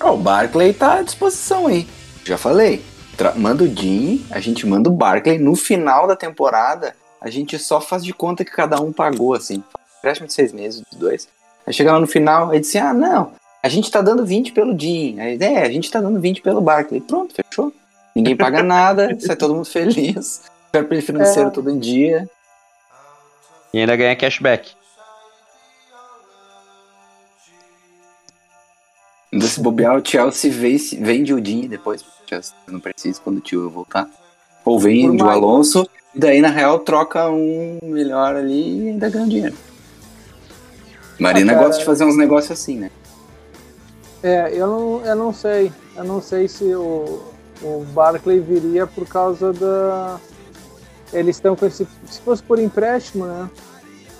Oh, o Barclay tá à disposição aí. Já falei. Tra manda o Dean, a gente manda o Barclay no final da temporada. A gente só faz de conta que cada um pagou, assim. Empréstimo de seis meses, dos dois. Aí chega lá no final, aí disse, ah, não, a gente tá dando 20 pelo Dean. Aí, é, a gente tá dando 20 pelo Barkley. Pronto, fechou. Ninguém paga nada, sai todo mundo feliz. Fair play financeiro é. todo em dia. E ainda ganha cashback. Ainda se bobear, o Chelsea vende o Dean depois. Chelsea não precisa quando o tio voltar. Ou vende o Alonso, e daí na real troca um melhor ali e ainda ganha dinheiro. Marina ah, gosta de fazer uns negócios assim, né? É, eu não, eu não sei. Eu não sei se o, o Barclay viria por causa da. Eles estão com esse. Se fosse por empréstimo, né?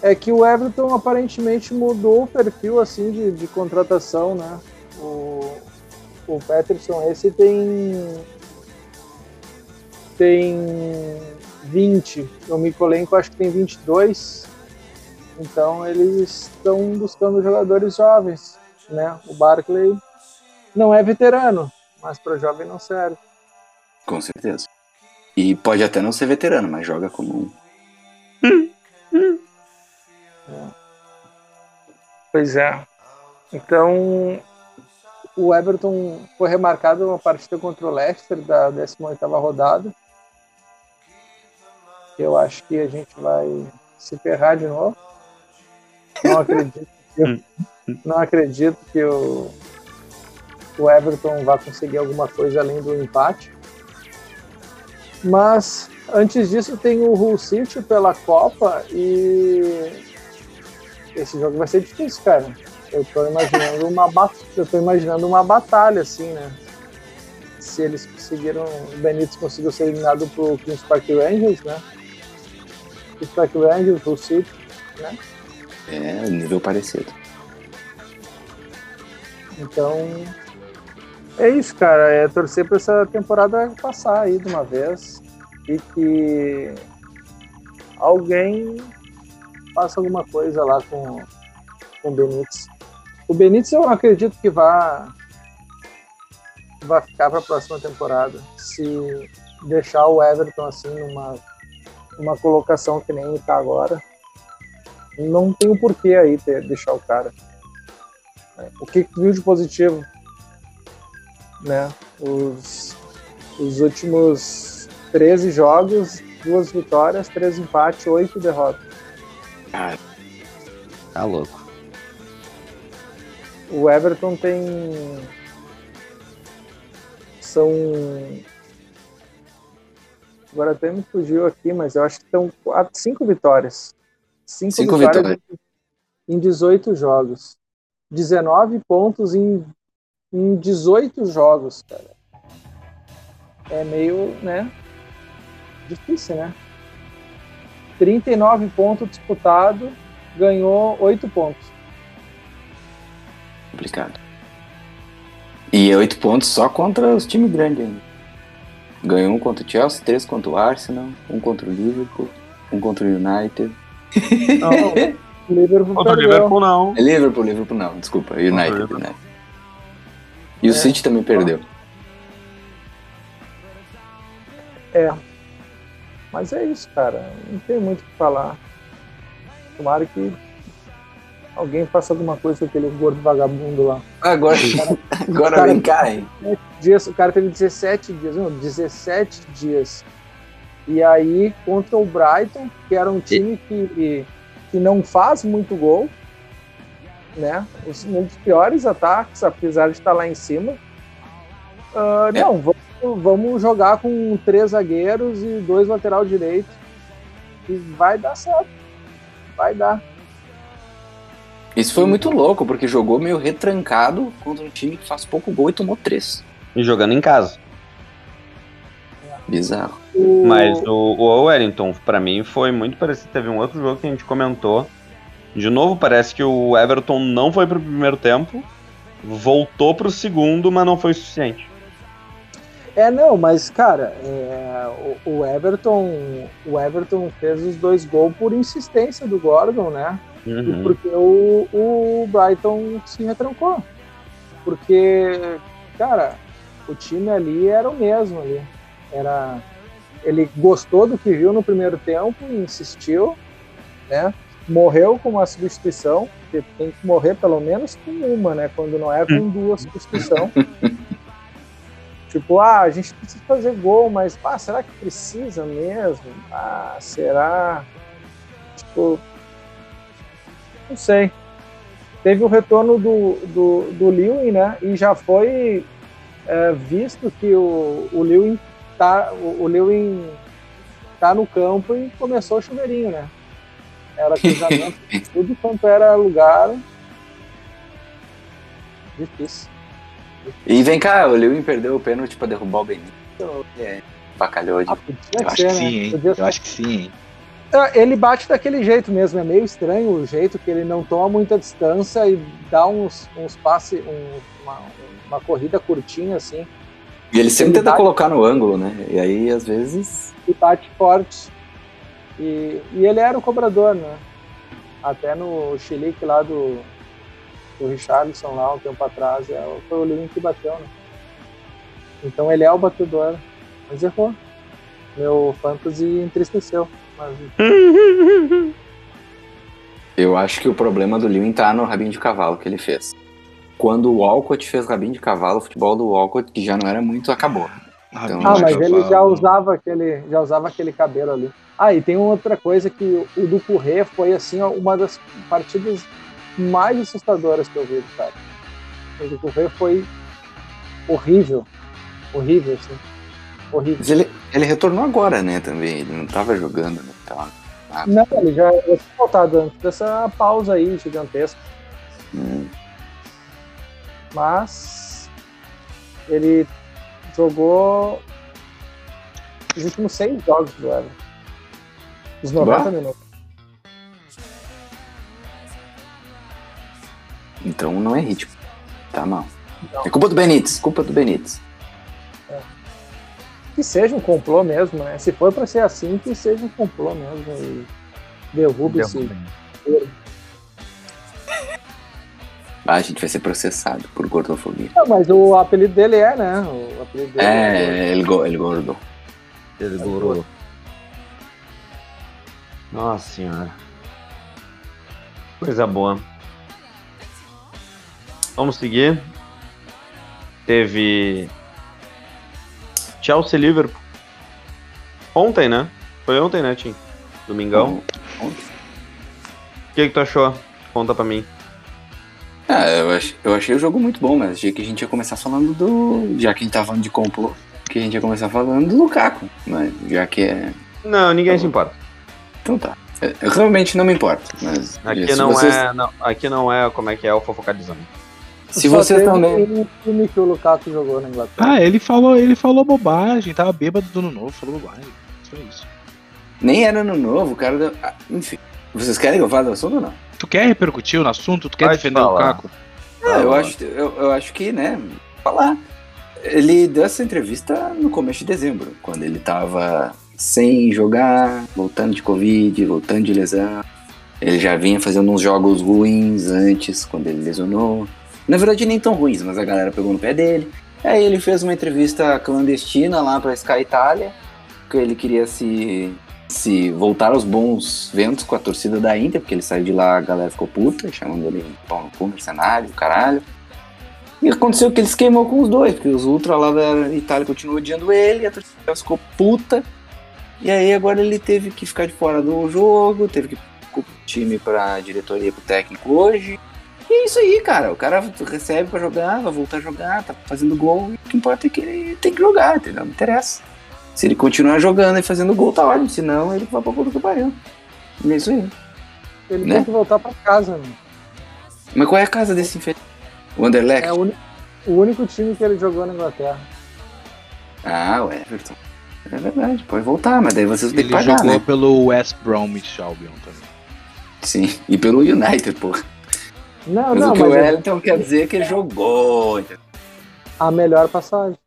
É que o Everton aparentemente mudou o perfil assim de, de contratação, né? O, o Peterson, esse tem. Tem 20. O Mikolenko acho que tem 22. Então eles estão buscando jogadores jovens, né? O Barclay não é veterano, mas para jovem não serve. Com certeza. E pode até não ser veterano, mas joga como um. É. Pois é. Então, o Everton foi remarcado uma partida contra o Leicester da 18ª rodada. Eu acho que a gente vai se ferrar de novo. Não acredito que, eu, não acredito que o, o Everton vá conseguir alguma coisa além do empate. Mas antes disso tem o Hull City pela Copa e esse jogo vai ser difícil, cara. Eu tô imaginando uma eu tô imaginando uma batalha assim, né? Se eles conseguiram, o Benítez conseguiu ser eliminado pro Queen's Park Rangers, né? Queen's Park Rangers, Hull City, né? É, nível parecido. Então, É isso, cara. É torcer para essa temporada passar aí de uma vez e que alguém faça alguma coisa lá com, com o Benítez. O Benítez eu acredito que vá, vá ficar para a próxima temporada. Se deixar o Everton assim numa uma colocação que nem está agora, não tem o um porquê aí ter, deixar o cara. O que viu de positivo? Né? Os, os últimos 13 jogos, duas vitórias, três empates, oito derrotas. Cara, tá louco. O Everton tem. São. Agora até me fugiu aqui, mas eu acho que estão quatro, cinco vitórias. Cinco, cinco vitórias, vitórias em 18 jogos. 19 pontos em, em 18 jogos, cara. É meio, né? Difícil, né? 39 pontos disputado, ganhou 8 pontos. Complicado. E 8 pontos só contra os times grandes ainda. Ganhou um contra o Chelsea, três contra o Arsenal, um contra o Liverpool, um contra o United. Não, Liverpool contra o Liverpool não. É Liverpool, Liverpool não, desculpa. United, United. E o é. City também perdeu. É. Mas é isso, cara. Não tem muito o que falar. Tomara que alguém faça alguma coisa com aquele gordo vagabundo lá. Agora, cara, agora cara, vem cá, hein? Dias, o cara teve 17 dias, não, 17 dias. E aí, contra o Brighton, que era um time que, que não faz muito gol, né? Um dos piores ataques, apesar de estar lá em cima. Uh, é. Não, vamos, vamos jogar com três zagueiros e dois lateral direito. E vai dar certo. Vai dar. Isso foi muito louco, porque jogou meio retrancado contra um time que faz pouco gol e tomou três. E jogando em casa. Bizarro. Mas o, o Wellington, para mim, foi muito parecido. Teve um outro jogo que a gente comentou. De novo, parece que o Everton não foi pro primeiro tempo, voltou pro segundo, mas não foi suficiente. É, não, mas, cara, é, o, o, Everton o Everton fez os dois gols por insistência do Gordon, né? Uhum. E porque o, o Brighton se retrancou. Porque, cara, o time ali era o mesmo ali. Era, ele gostou do que viu no primeiro tempo e insistiu, né? Morreu com uma substituição, porque tem que morrer pelo menos com uma, né? Quando não é com duas substituições. tipo, ah, a gente precisa fazer gol, mas ah, será que precisa mesmo? Ah, será? Tipo, não sei. Teve o retorno do, do, do Lewin, né? E já foi é, visto que o, o Lewin tá, o, o Lewin tá no campo e começou o chuveirinho, né? Era cruzamento, tudo quanto era lugar. Difícil. E vem cá, o Lewin perdeu o pênalti pra derrubar o Benito. É, bacalhou de... Ah, eu, acho que sim, hein? eu acho que sim, hein? Ele bate daquele jeito mesmo, é meio estranho o jeito que ele não toma muita distância e dá uns, uns passes, um, uma, uma corrida curtinha assim. E ele sempre ele tenta bate, colocar no ângulo, né? E aí, às vezes. E bate forte. E, e ele era o cobrador, né? Até no chilique lá do, do Richardson, lá um tempo atrás, é, foi o Lewin que bateu, né? Então ele é o batedor. Mas errou. Meu fantasy entristeceu. Mas... Eu acho que o problema do Lewin tá no rabinho de cavalo que ele fez quando o Walcott fez rabinho de cavalo, o futebol do Walcott, que já não era muito, acabou. Então, ah, mas ele já usava aquele, já usava aquele cabelo ali. Ah, e tem outra coisa que o do Curré foi assim uma das partidas mais assustadoras que eu vi, cara. O do Curré foi horrível, horrível, assim, horrível. Mas ele, ele retornou agora, né? Também ele não estava jogando, né? Tava, Não, ele já tinha voltado antes dessa pausa aí gigantesca. Hum mas ele jogou os últimos seis jogos do Everton. Os 90 bah. minutos. Então não é ritmo. Tá mal. É culpa do Benítez, culpa do Benítez. Que seja um complô mesmo, né? Se for pra ser assim, que seja um complô mesmo. E derrube esse. Ah, a gente vai ser processado por gordofobia. Não, mas o apelido dele é, né? O apelido dele é, é ele, go, ele gordo. Ele gordo. Nossa senhora. Coisa boa. Vamos seguir. Teve Chelsea Liverpool. Ontem, né? Foi ontem, né, Tim? Domingão. Ontem. O que, que tu achou? Conta pra mim. Ah, eu, ach, eu achei o jogo muito bom, mas achei que a gente ia começar falando do. Já que a gente tá falando de complô, que a gente ia começar falando do Lukaku. Mas já que é. Não, ninguém se importa. Então tá. Eu realmente não me importo. Mas aqui não vocês... é. Não, aqui não é como é que é o fofocadizando. Se vocês também. Um time que o Lukaku jogou na Inglaterra. Ah, ele falou, ele falou bobagem, tava bêbado do ano novo, falou bobagem. Foi isso. Nem era ano novo, o cara. Deu... Ah, enfim. Vocês querem que eu fale do assunto ou não? Tu quer repercutir no assunto? Tu quer Pode defender falar. o Lukaku? Ah, eu acho, eu, eu acho que, né, falar. Ele deu essa entrevista no começo de dezembro, quando ele tava sem jogar, voltando de Covid, voltando de lesão. Ele já vinha fazendo uns jogos ruins antes, quando ele lesionou. Na verdade, nem tão ruins, mas a galera pegou no pé dele. Aí ele fez uma entrevista clandestina lá pra Sky Itália, que ele queria se, se voltar aos bons ventos com a torcida da Inter, porque ele saiu de lá, a galera ficou puta, chamando ele pau no cu, mercenário, caralho. E aconteceu que ele se queimou com os dois, porque os ultra lá da Itália continuam odiando ele, a torcida ficou puta. E aí agora ele teve que ficar de fora do jogo, teve que ir pro time pra diretoria, pro técnico hoje. E é isso aí, cara. O cara recebe pra jogar, vai voltar a jogar, tá fazendo gol. O que importa é que ele tem que jogar, entendeu? Não interessa. Se ele continuar jogando e fazendo gol, tá ótimo. Se não, ele vai pra puta que pariu. E é isso aí. Ele né? tem que voltar pra casa, mano. Mas qual é a casa desse infeliz? O Anderlecht? É o, o, único time que ele jogou na Inglaterra. Ah, o Everton. É verdade, pode voltar, mas daí vocês têm que pagar, Ele jogou né? pelo West Bromwich Albion também. Sim, e pelo United, pô. Não, mas não, o que mas o Wellington quer dizer é que jogou. A melhor passagem.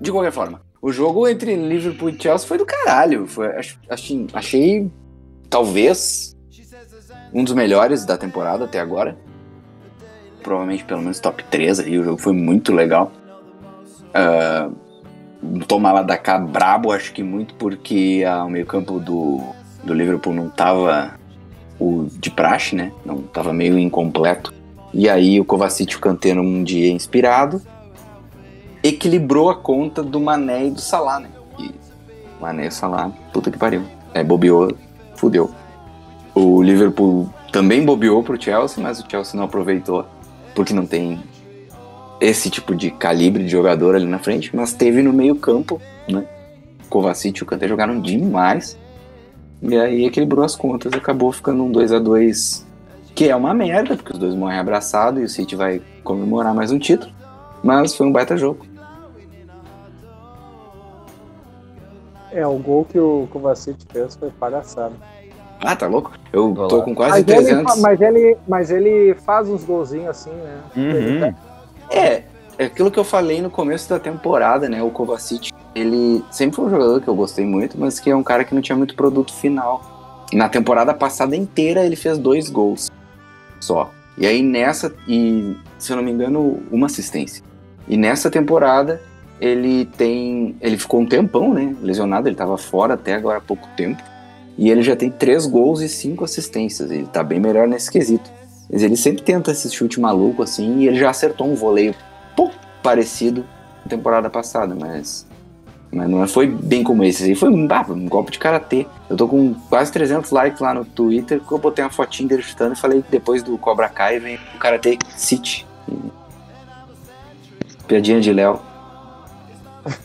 De qualquer forma, o jogo entre Liverpool e Chelsea foi do caralho. Foi, achei, achei talvez um dos melhores da temporada até agora. Provavelmente pelo menos top 3 aí. O jogo foi muito legal. Uh, tomar lá da cá brabo, acho que muito porque uh, o meio-campo do, do Liverpool não tava o de praxe, né? Não tava meio incompleto. E aí o Kovacic e o Kanté num dia inspirado equilibrou a conta do Mané e do Salah, né? E Mané e Salah, puta que pariu. É, bobeou, fudeu. O Liverpool também bobeou pro Chelsea, mas o Chelsea não aproveitou porque não tem esse tipo de calibre de jogador ali na frente, mas teve no meio campo, né? Kovacic e o Kanté jogaram demais. E aí equilibrou as contas e acabou ficando um 2 a 2 que é uma merda, porque os dois morrem abraçados e o City vai comemorar mais um título. Mas foi um baita jogo. É, o gol que o Kovacic fez foi palhaçada. Ah, tá louco? Eu tô com quase mas 300. Ele, mas, ele, mas ele faz uns golzinhos assim, né? Uhum. É, é aquilo que eu falei no começo da temporada, né? O Kovacic, ele sempre foi um jogador que eu gostei muito, mas que é um cara que não tinha muito produto final. Na temporada passada inteira ele fez dois gols só. E aí nessa, e se eu não me engano, uma assistência. E nessa temporada ele tem. Ele ficou um tempão, né? Lesionado, ele tava fora até agora há pouco tempo. E ele já tem três gols e cinco assistências. Ele tá bem melhor nesse quesito. Mas ele sempre tenta esse chute maluco assim, e ele já acertou um voleio pouco parecido na temporada passada, mas mas não foi bem como esse. Aí foi um, ah, um golpe de karatê. Eu tô com quase 300 likes lá no Twitter, que eu botei uma fotinha dele chutando e falei que depois do Cobra Kai vem o Karate City. Piadinha de Léo.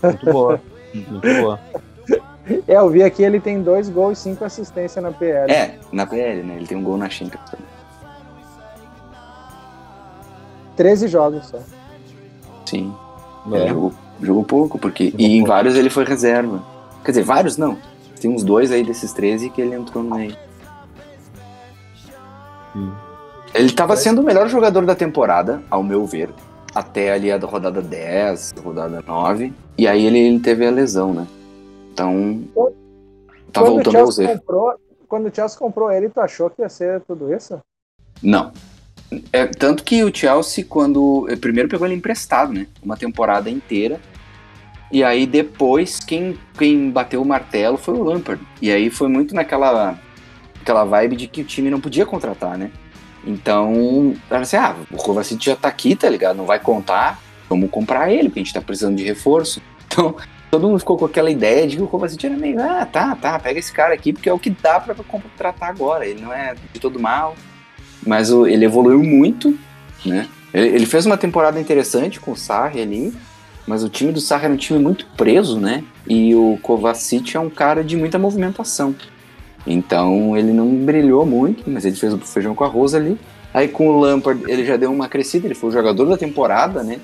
Muito boa. Muito boa. É, eu vi aqui ele tem dois gols e cinco assistências na PL. É, na PL, né? Ele tem um gol na Champions também. 13 jogos só. Sim. É. Jogou, jogou pouco, porque. Jogou e pouco. em vários ele foi reserva. Quer dizer, vários não. Tem uns dois aí desses 13 que ele entrou no meio. Hum. Ele estava sendo o melhor jogador da temporada, ao meu ver, até ali a rodada 10, rodada 9, e aí ele, ele teve a lesão, né? Então, tá quando voltando o ao comprou, Quando o Chelsea comprou ele, tu achou que ia ser tudo isso? Não. É, tanto que o Chelsea, quando. eh, Primeiro pegou ele emprestado, né? Uma temporada inteira. E aí depois, quem, quem bateu o martelo foi o Lampard. E aí foi muito naquela aquela vibe de que o time não podia contratar, né? Então, era assim, ah, o Kovacic já tá aqui, tá ligado? Não vai contar, vamos comprar ele, porque a gente tá precisando de reforço. Então, todo mundo ficou com aquela ideia de que o Kovacic era meio, ah, tá, tá, pega esse cara aqui, porque é o que dá pra contratar agora. Ele não é de todo mal, mas o- ele evoluiu muito, né? Ele, ele fez uma temporada interessante com o Sarri ali, mas o time do Sarri era um time muito preso, né? E o Kovacic é um cara de muita movimentação. Então ele não brilhou muito, mas ele fez o feijão com arroz ali. Aí com o Lampard ele já deu uma crescida, ele foi o jogador da temporada, né?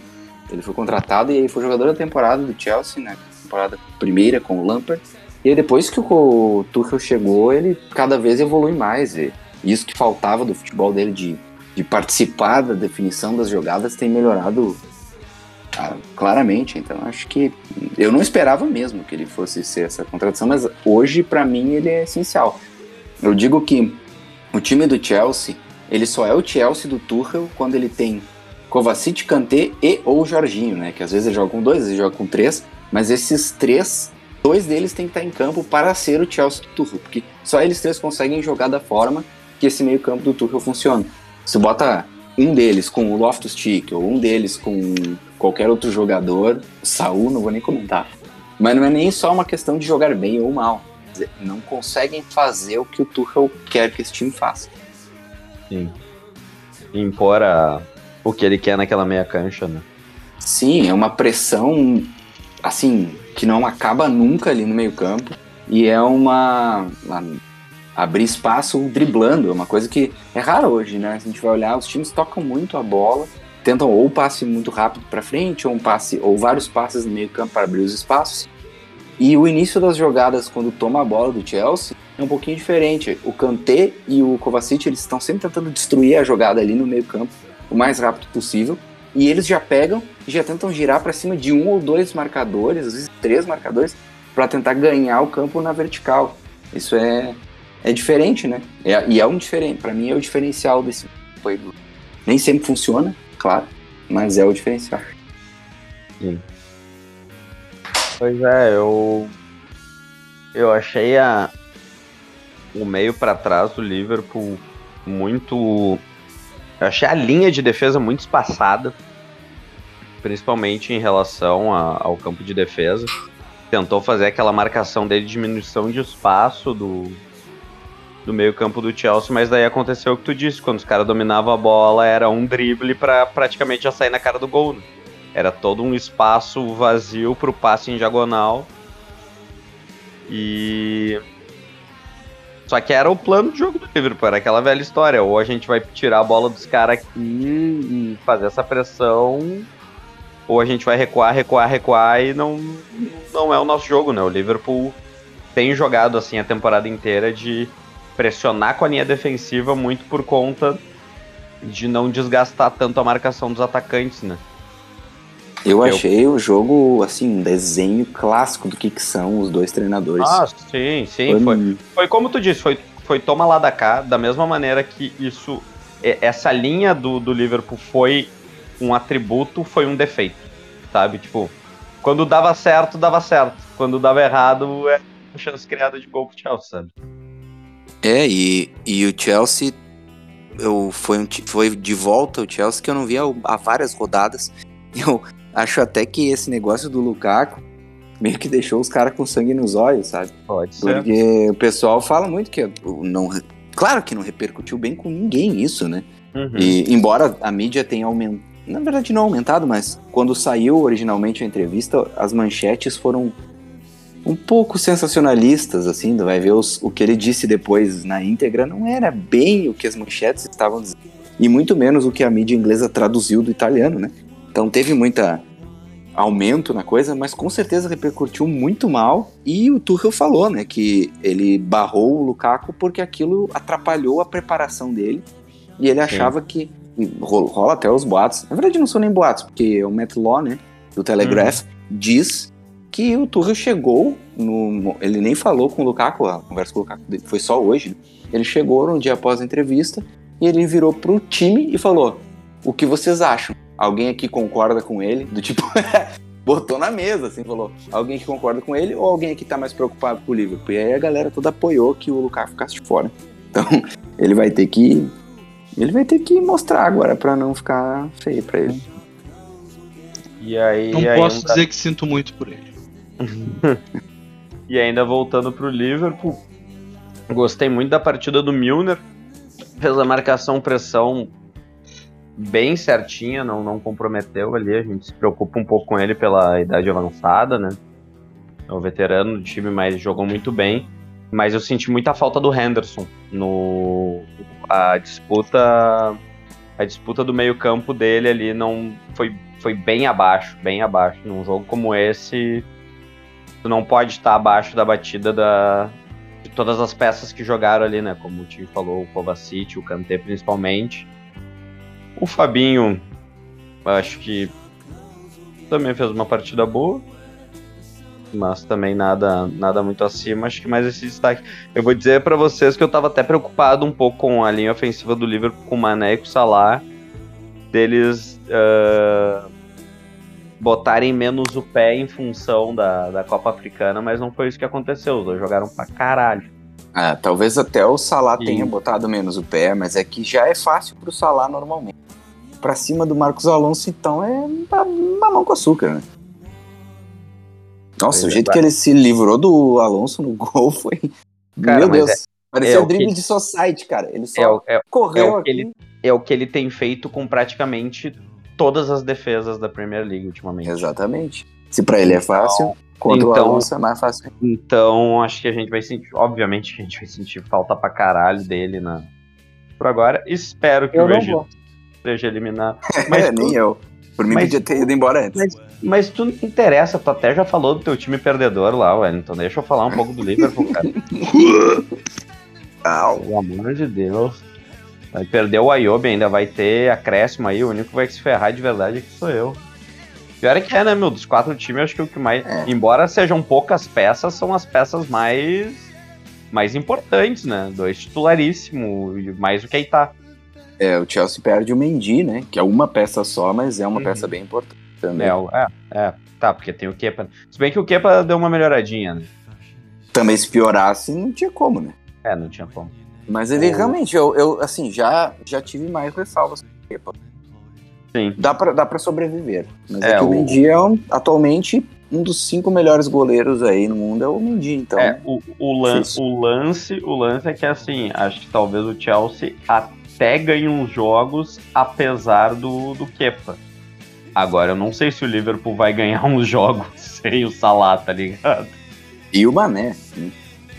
Ele foi contratado e aí foi jogador da temporada do Chelsea, né? Temporada primeira com o Lampard. E aí depois que o Tuchel chegou, ele cada vez evolui mais. E isso que faltava do futebol dele de, de participar da definição das jogadas tem melhorado claramente. Então acho que eu não esperava mesmo que ele fosse ser essa contratação, mas hoje para mim ele é essencial. Eu digo que o time do Chelsea, ele só é o Chelsea do Tuchel quando ele tem Kovacic, Kanté e ou Jorginho, né? Que às vezes ele joga com dois, às vezes joga com três, mas esses três, dois deles têm que estar em campo para ser o Chelsea do Tuchel, porque só eles três conseguem jogar da forma que esse meio campo do Tuchel funciona. Se bota um deles com o Loftus-Cheek ou um deles com qualquer outro jogador, o Saul, não vou nem comentar. Mas não é nem só uma questão de jogar bem ou mal. Não conseguem fazer o que o Tuchel quer que esse time faça. Sim. Impor a- o que ele quer naquela meia cancha, né? Sim, é uma pressão assim que não acaba nunca ali no meio campo e é uma, uma- abrir espaço driblando, é uma coisa que é rara hoje, né? Se a gente vai olhar, os times tocam muito a bola, tentam ou passe muito rápido para frente ou um passe ou vários passes no meio campo para abrir os espaços. E o início das jogadas quando toma a bola do Chelsea é um pouquinho diferente. O Kanté e o Kovacic eles estão sempre tentando destruir a jogada ali no meio campo o mais rápido possível e eles já pegam e já tentam girar para cima de um ou dois marcadores, às vezes três marcadores, para tentar ganhar o campo na vertical. Isso é, é diferente, né? É- e é um diferente, para mim é o diferencial desse do- Nem sempre funciona, claro, mas é o diferencial. Pois é, eu. Eu achei a. O meio pra trás do Liverpool muito. Eu achei a linha de defesa muito espaçada. Principalmente em relação a- ao campo de defesa. Tentou fazer aquela marcação dele de diminuição de espaço do, do meio-campo do Chelsea, mas daí aconteceu o que tu disse: quando os caras dominavam a bola, era um drible pra praticamente já sair na cara do gol. né? Era todo um espaço vazio pro passe em diagonal. E. Só que era o plano de jogo do Liverpool, era aquela velha história. Ou a gente vai tirar a bola dos caras aqui e fazer essa pressão. Ou a gente vai recuar, recuar, recuar e não, não é o nosso jogo, né? O Liverpool tem jogado assim a temporada inteira de pressionar com a linha defensiva muito por conta de não desgastar tanto a marcação dos atacantes, né? Eu Eu- achei o jogo, assim, um desenho clássico do que, que são os dois treinadores. Ah, sim, sim. Foi, foi como tu disse, foi, foi toma lá da cá, da mesma maneira que isso. e- Essa linha do, do Liverpool foi um atributo, foi um defeito. Sabe? Tipo, quando dava certo, dava certo. Quando dava errado, é chance criada de gol pro Chelsea, sabe? É, e, e o Chelsea eu, foi, um foi de volta o Chelsea que eu não via há várias rodadas. Eu acho até que esse negócio do Lukaku meio que deixou os caras com sangue nos olhos, sabe? Pode ser. Porque o pessoal fala muito que não. Claro que não repercutiu bem com ninguém isso, né? Uhum. E embora a mídia tenha aumentado, na verdade não aumentado, mas quando saiu originalmente a entrevista, as manchetes foram um pouco sensacionalistas, assim, vai ver os- o que ele disse depois na íntegra, não era bem o que as manchetes estavam dizendo, e muito menos o que a mídia inglesa traduziu do italiano, né? Então teve muita aumento na coisa, mas com certeza repercutiu muito mal. E o Tuchel falou, né, que ele barrou o Lukaku porque aquilo atrapalhou a preparação dele E ele achava Sim. que. Rola até os boatos. Na verdade, não são nem boatos, porque o Matt Law, né? Do Telegraph, uhum. diz que o Tuchel chegou no. Ele nem falou com o Lukaku, a conversa com o Lukaku foi só hoje. Né? Ele chegou um dia após a entrevista e ele virou pro time e falou: O que vocês acham? Alguém aqui concorda com ele? Do tipo. botou na mesa, assim, falou: alguém que concorda com ele ou alguém que tá mais preocupado com o Liverpool? E aí a galera toda apoiou que o Lukaku ficasse de fora. Então, ele vai ter que. Ele vai ter que mostrar agora para não ficar feio para ele. E aí, não aí posso dizer que sinto muito por ele. e ainda voltando pro Liverpool, gostei muito da partida do Milner. Fez a marcação pressão bem certinha, não, não comprometeu ali. A gente se preocupa um pouco com ele pela idade avançada, né? É um veterano do time, mas jogou muito bem. Mas eu senti muita falta do Henderson no a disputa a disputa do meio-campo dele ali não foi, foi bem abaixo, bem abaixo. Num jogo como esse, tu não pode estar abaixo da batida da, de todas as peças que jogaram ali, né? Como o time falou, o Kovacic, o Kanté principalmente. O Fabinho, acho que também fez uma partida boa, mas também nada, nada muito acima. Acho que mais esse destaque. Eu vou dizer para vocês que eu tava até preocupado um pouco com a linha ofensiva do Liverpool, com o Mané e com o Salah, deles uh, botarem menos o pé em função da, da Copa Africana, mas não foi isso que aconteceu. Os dois jogaram pra caralho. Ah, talvez até o Salah tenha botado menos o pé, mas é que já é fácil pro Salah normalmente. Pra cima do Marcos Alonso, então, é mamão com açúcar, né? Nossa, o jeito que ele se livrou do Alonso no gol foi. Cara, Meu Deus. É, Parecia é o drible de society, cara. Ele só é é, correu é o que Ele, é o que ele tem feito com praticamente todas as defesas da Premier League ultimamente. Exatamente. Se para ele é fácil, então, contra então, o Alonso é mais fácil. Então, acho que a gente vai sentir, obviamente que a gente vai sentir falta pra caralho dele na por agora. Espero que eu o Regis seja eliminado. Mas é, nem eu. Por mim, mas, podia ter ido embora antes. Mas, mas tu não interessa, tu até já falou do teu time perdedor lá, Wellington. Deixa eu falar um pouco do Liverpool, cara. Pelo amor de Deus. Vai perder o Ayobi, ainda vai ter acréscimo aí. O único que vai se ferrar de verdade é que sou eu. Pior é que é, né, meu? Dos quatro times, acho que o que mais. É. Embora sejam poucas peças, são as peças mais. mais importantes, né? Dois titularíssimos, mais do que Keita. É, o Chelsea perde o Mendy, né? Que é uma peça só, mas é uma uhum. peça bem importante também. É, é, é, tá, porque tem o Kepa. Se bem que o Kepa deu uma melhoradinha, né? Também se piorasse, não tinha como, né? É, não tinha como. Mas ele realmente, eu, eu, assim, já, já tive mais ressalvas com o Kepa. Sim. Dá pra, dá pra sobreviver. Mas é, é que o, Mendy é um, atualmente um dos cinco melhores goleiros aí no mundo é o Mendy, então. É, o, o, lan o lance, o lance é que assim, acho que talvez o Chelsea até ganhe uns jogos apesar do, do Kepa. Agora, eu não sei se o Liverpool vai ganhar uns jogos sem o Salah, tá ligado? E o Mané.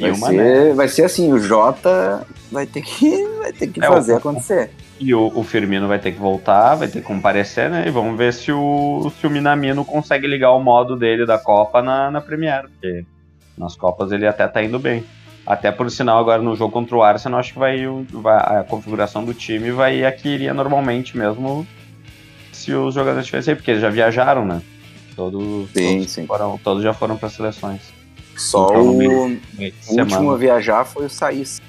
Vai, ser, vai ser assim, o Jota vai ter que, vai ter que é, fazer o, acontecer. E o, o, Firmino vai ter que voltar, vai ter que comparecer, né? E vamos ver se o, se o Minamino consegue ligar o modo dele da Copa na, na Premier, porque nas Copas ele até tá indo bem. Até por sinal, agora no jogo contra o Arsenal, acho que vai, vai a configuração do time vai a que iria normalmente mesmo se os jogadores tivessem porque eles já viajaram, né? Todos, sim, todos, sim. Foram, todos já foram para seleções. Só então, o, o último a viajar foi o Saís,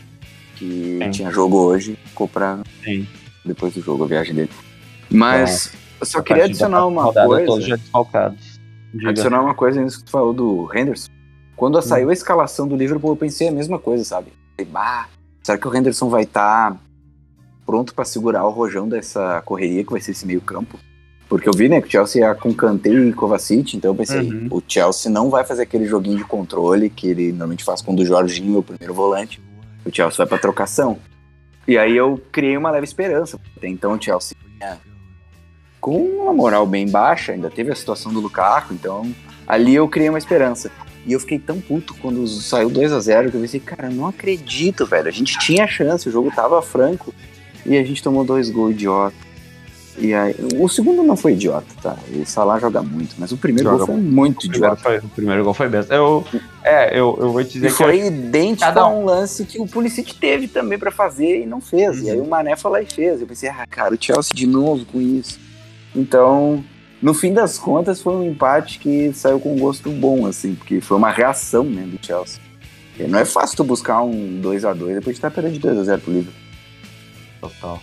que sim. tinha jogo hoje, ficou pra sim. depois do jogo a viagem dele. Mas eu só queria adicionar uma coisa. Todos já desfalcados. Adicionar uma coisa nisso que tu falou do Henderson. Quando hum. saiu a escalação do Liverpool, eu pensei a mesma coisa, sabe? Bah, será que o Henderson vai estar tá pronto para segurar o rojão dessa correria que vai ser esse meio campo. Porque eu vi, né, que o Chelsea ia com Kanté e Kovacic, então eu pensei, uhum. o Chelsea não vai fazer aquele joguinho de controle que ele normalmente faz com o do Jorginho, o primeiro volante. O Chelsea vai pra trocação. E aí eu criei uma leve esperança. Até então o Chelsea com uma moral bem baixa, ainda teve a situação do Lukaku, então ali eu criei uma esperança. E eu fiquei tão puto quando saiu 2 a 0 que eu pensei, cara, não acredito, velho. A gente tinha chance, o jogo tava franco. E a gente tomou dois gols idiota. E aí, o segundo não foi idiota, tá? O Salah joga muito, mas o primeiro joga, gol foi muito idiota. Foi, o primeiro gol foi besta. Eu, É, eu, eu vou te dizer e que. foi idêntico Cada a um. um lance que o Pulisic teve também pra fazer e não fez. Uhum. E aí o Mané foi lá e fez. Eu pensei, ah, cara, o Chelsea de novo com isso. Então, no fim das contas, foi um empate que saiu com gosto bom, assim, porque foi uma reação, né, do Chelsea. E não é fácil tu buscar um 2 a 2 depois de estar perdendo de 2 a 0 pro Liverpool. Total.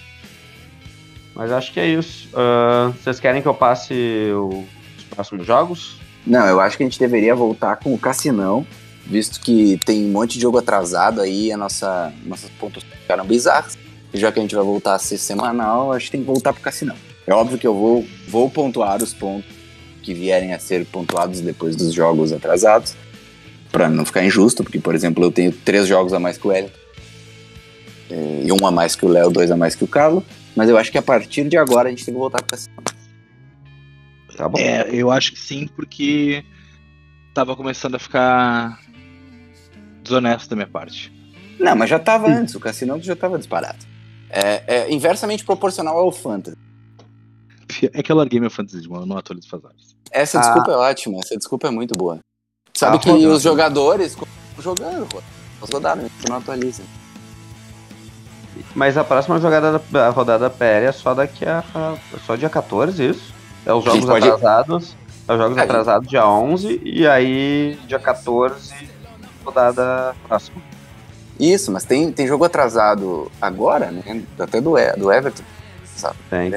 Mas acho que é isso. Ah, vocês querem que eu passe o- os próximos jogos? Não, eu acho que a gente deveria voltar com o Cassinão, visto que tem um monte de jogo atrasado aí, a nossa, nossas pontos ficaram bizarras. E já que a gente vai voltar a ser semanal, acho que tem que voltar pro Cassinão. É óbvio que eu vou, vou pontuar os pontos que vierem a ser pontuados depois dos jogos atrasados, para não ficar injusto, porque, por exemplo, eu tenho três jogos a mais que o Hélio, eh, e um a mais que o Léo, dois a mais que o Carlos, mas eu acho que a partir de agora a gente tem que voltar pro Cassinão. Tá bom. É, eu acho que sim, porque tava começando a ficar desonesto da minha parte. Não, mas já tava antes, o Cassinão já tava disparado. É, é inversamente proporcional ao Fantasy. É que eu larguei meu fantasy de mão, eu não atualizo horas. Essa Ah. desculpa é ótima, essa desculpa é muito boa. Sabe Ah, que os jogadores continuam jogando, pô. Os rodaram, não Mas a próxima jogada da a rodada PL é só daqui a. é só dia 14, isso? É os A jogos pode- atrasados. É os jogos A atrasados dia 11 e aí dia 14, rodada próxima. Isso, mas tem, tem jogo atrasado agora, né? Até do, do Everton. Tem.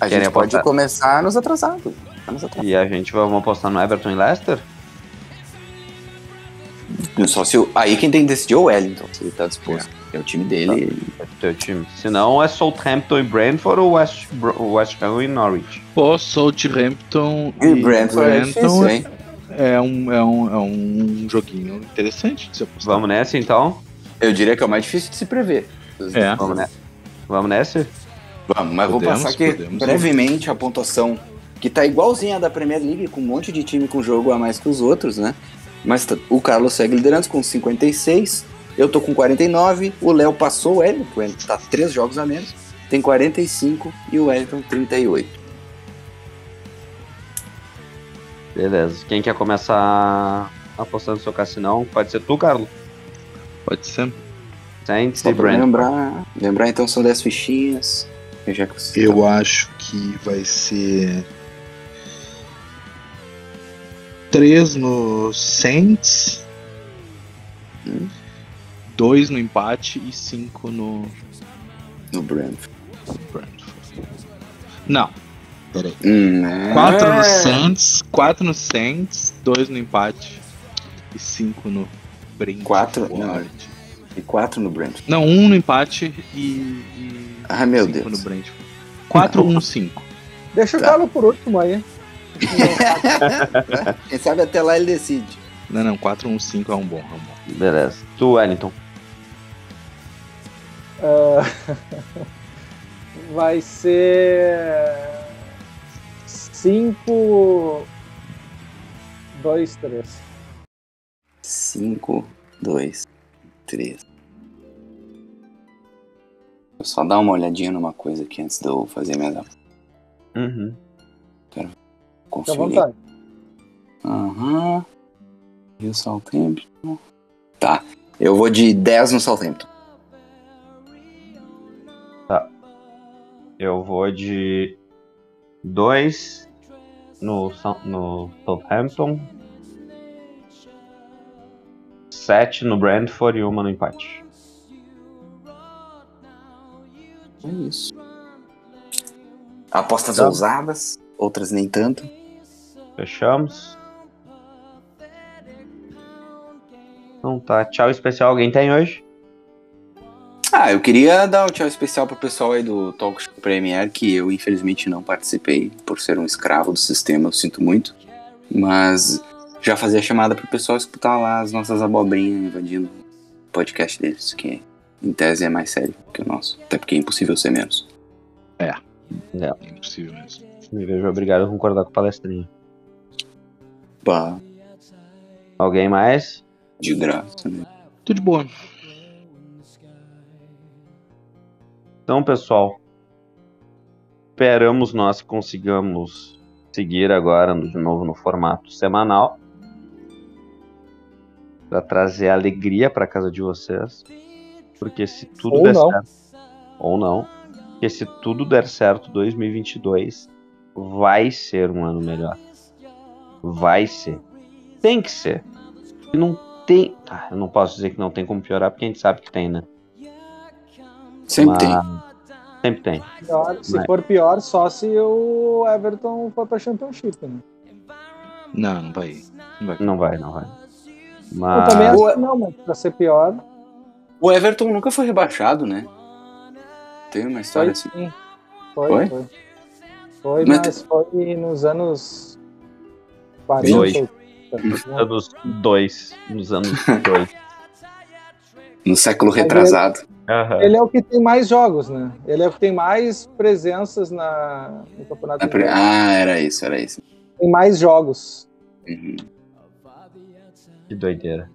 A Querem gente pode apostar? começar nos atrasados. Nos atrasados. E a gente vai apostar no Everton e Leicester? Só se o- aí quem tem que decidir é o Wellington, se ele tá disposto. É, o time dele. É teu time. Se não, é Southampton e Brentford ou West, West Ham e Norwich. Pô, Southampton E o Brentford é difícil, hein? é um, é, um, é um joguinho interessante de se apostar. Vamos nessa então? Eu diria que é o mais difícil de se prever. É. Vamos nessa. Vamos nessa? Vamos, mas vou Podemos, passar aqui podemos, brevemente a pontuação que tá igualzinha a da Premier League, com um monte de time com jogo a mais que os outros, né? Mas o Carlos segue liderando com 56, eu tô com 49, o Léo passou o Wellington, o Wellington tá 3 jogos a menos, tem 45 e o Wellington 38. Beleza. Quem quer começar apostando no seu cassinão? Pode ser tu, Carlos. Pode ser. Saints Só e pra Brentford. lembrar, lembrar então são 10 fichinhas. Eu já. Eu acho que vai ser. 3 no Saints. Hum. 2 no empate e 5 no no Brentford. Brentford. Não. Peraí. Hum, né? 4 no Saints, 4 no Saints, 2 no empate e 5 no Brentford. Quatro? Não. E 4 no Brentford. Não, 1 um no empate e. e Ai meu cinco Deus. no Brentford. 4, 1, 5. Deixa o Tá. Galo por último aí. Quem sabe até lá ele decide. Não, não, 4, 1, 5 é um bom. É um bom. Beleza. Tu, Wellington. Ah, vai ser 5, 2, 3. 5, 2, 3. Vou só dar uma olhadinha numa coisa aqui antes de eu fazer minha Uhum. Fica à conferir. vontade. Aham. E o Southampton. Tá. Eu vou de 10 no Southampton. Eu vou de 2 no, no Southampton. 7 no Brentford e uma no empate. É isso. Apostas Tá. ousadas, outras nem tanto. Fechamos. Então tá. Tchau especial. Alguém tem hoje? Ah, eu queria dar um tchau especial pro pessoal aí do Talk Show Premier, que eu infelizmente não participei por ser um escravo do sistema, eu sinto muito. Mas já fazia chamada pro pessoal escutar lá as nossas abobrinhas invadindo o podcast deles, que em tese é mais sério que o nosso. Até porque é impossível ser menos. É impossível mesmo. Me vejo obrigado a concordar com o palestrinho. Pá, Alguém mais? de graça, né? Tudo de boa. Então, pessoal, esperamos nós consigamos seguir agora de novo no formato semanal. para trazer alegria para casa de vocês. Porque se tudo Ou der não. certo, ou não, porque se tudo der certo, 2022 vai ser um ano melhor. Vai ser. Tem que ser. E não tem. Ah, eu não posso dizer que não tem como piorar, porque a gente sabe que tem, né? Sempre tem. Mas- Sempre tem. Pior- se Mas- for pior, só se o Everton for pra Championship, né? Não, não vai. Não vai. Não vai, não vai. Eu Mas. também acho que não, mas pra ser pior, O Everton nunca foi rebaixado, né? Tem uma história foi assim. sim. Foi, Foi? foi. Foi, Mas mas, foi nos anos 40. Dois. ou- Anos dois. Nos anos dois. No século retrasado. Aham. Ele é o que tem mais jogos, né? Ele é o que tem mais presenças na, no campeonato. Na pre- inglês. Ah, era isso, era isso. Tem mais jogos. Uhum. Que doideira.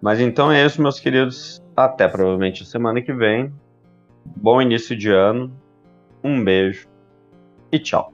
Mas então é isso, meus queridos. Até provavelmente semana que vem. Bom início de ano. Um beijo. E tchau.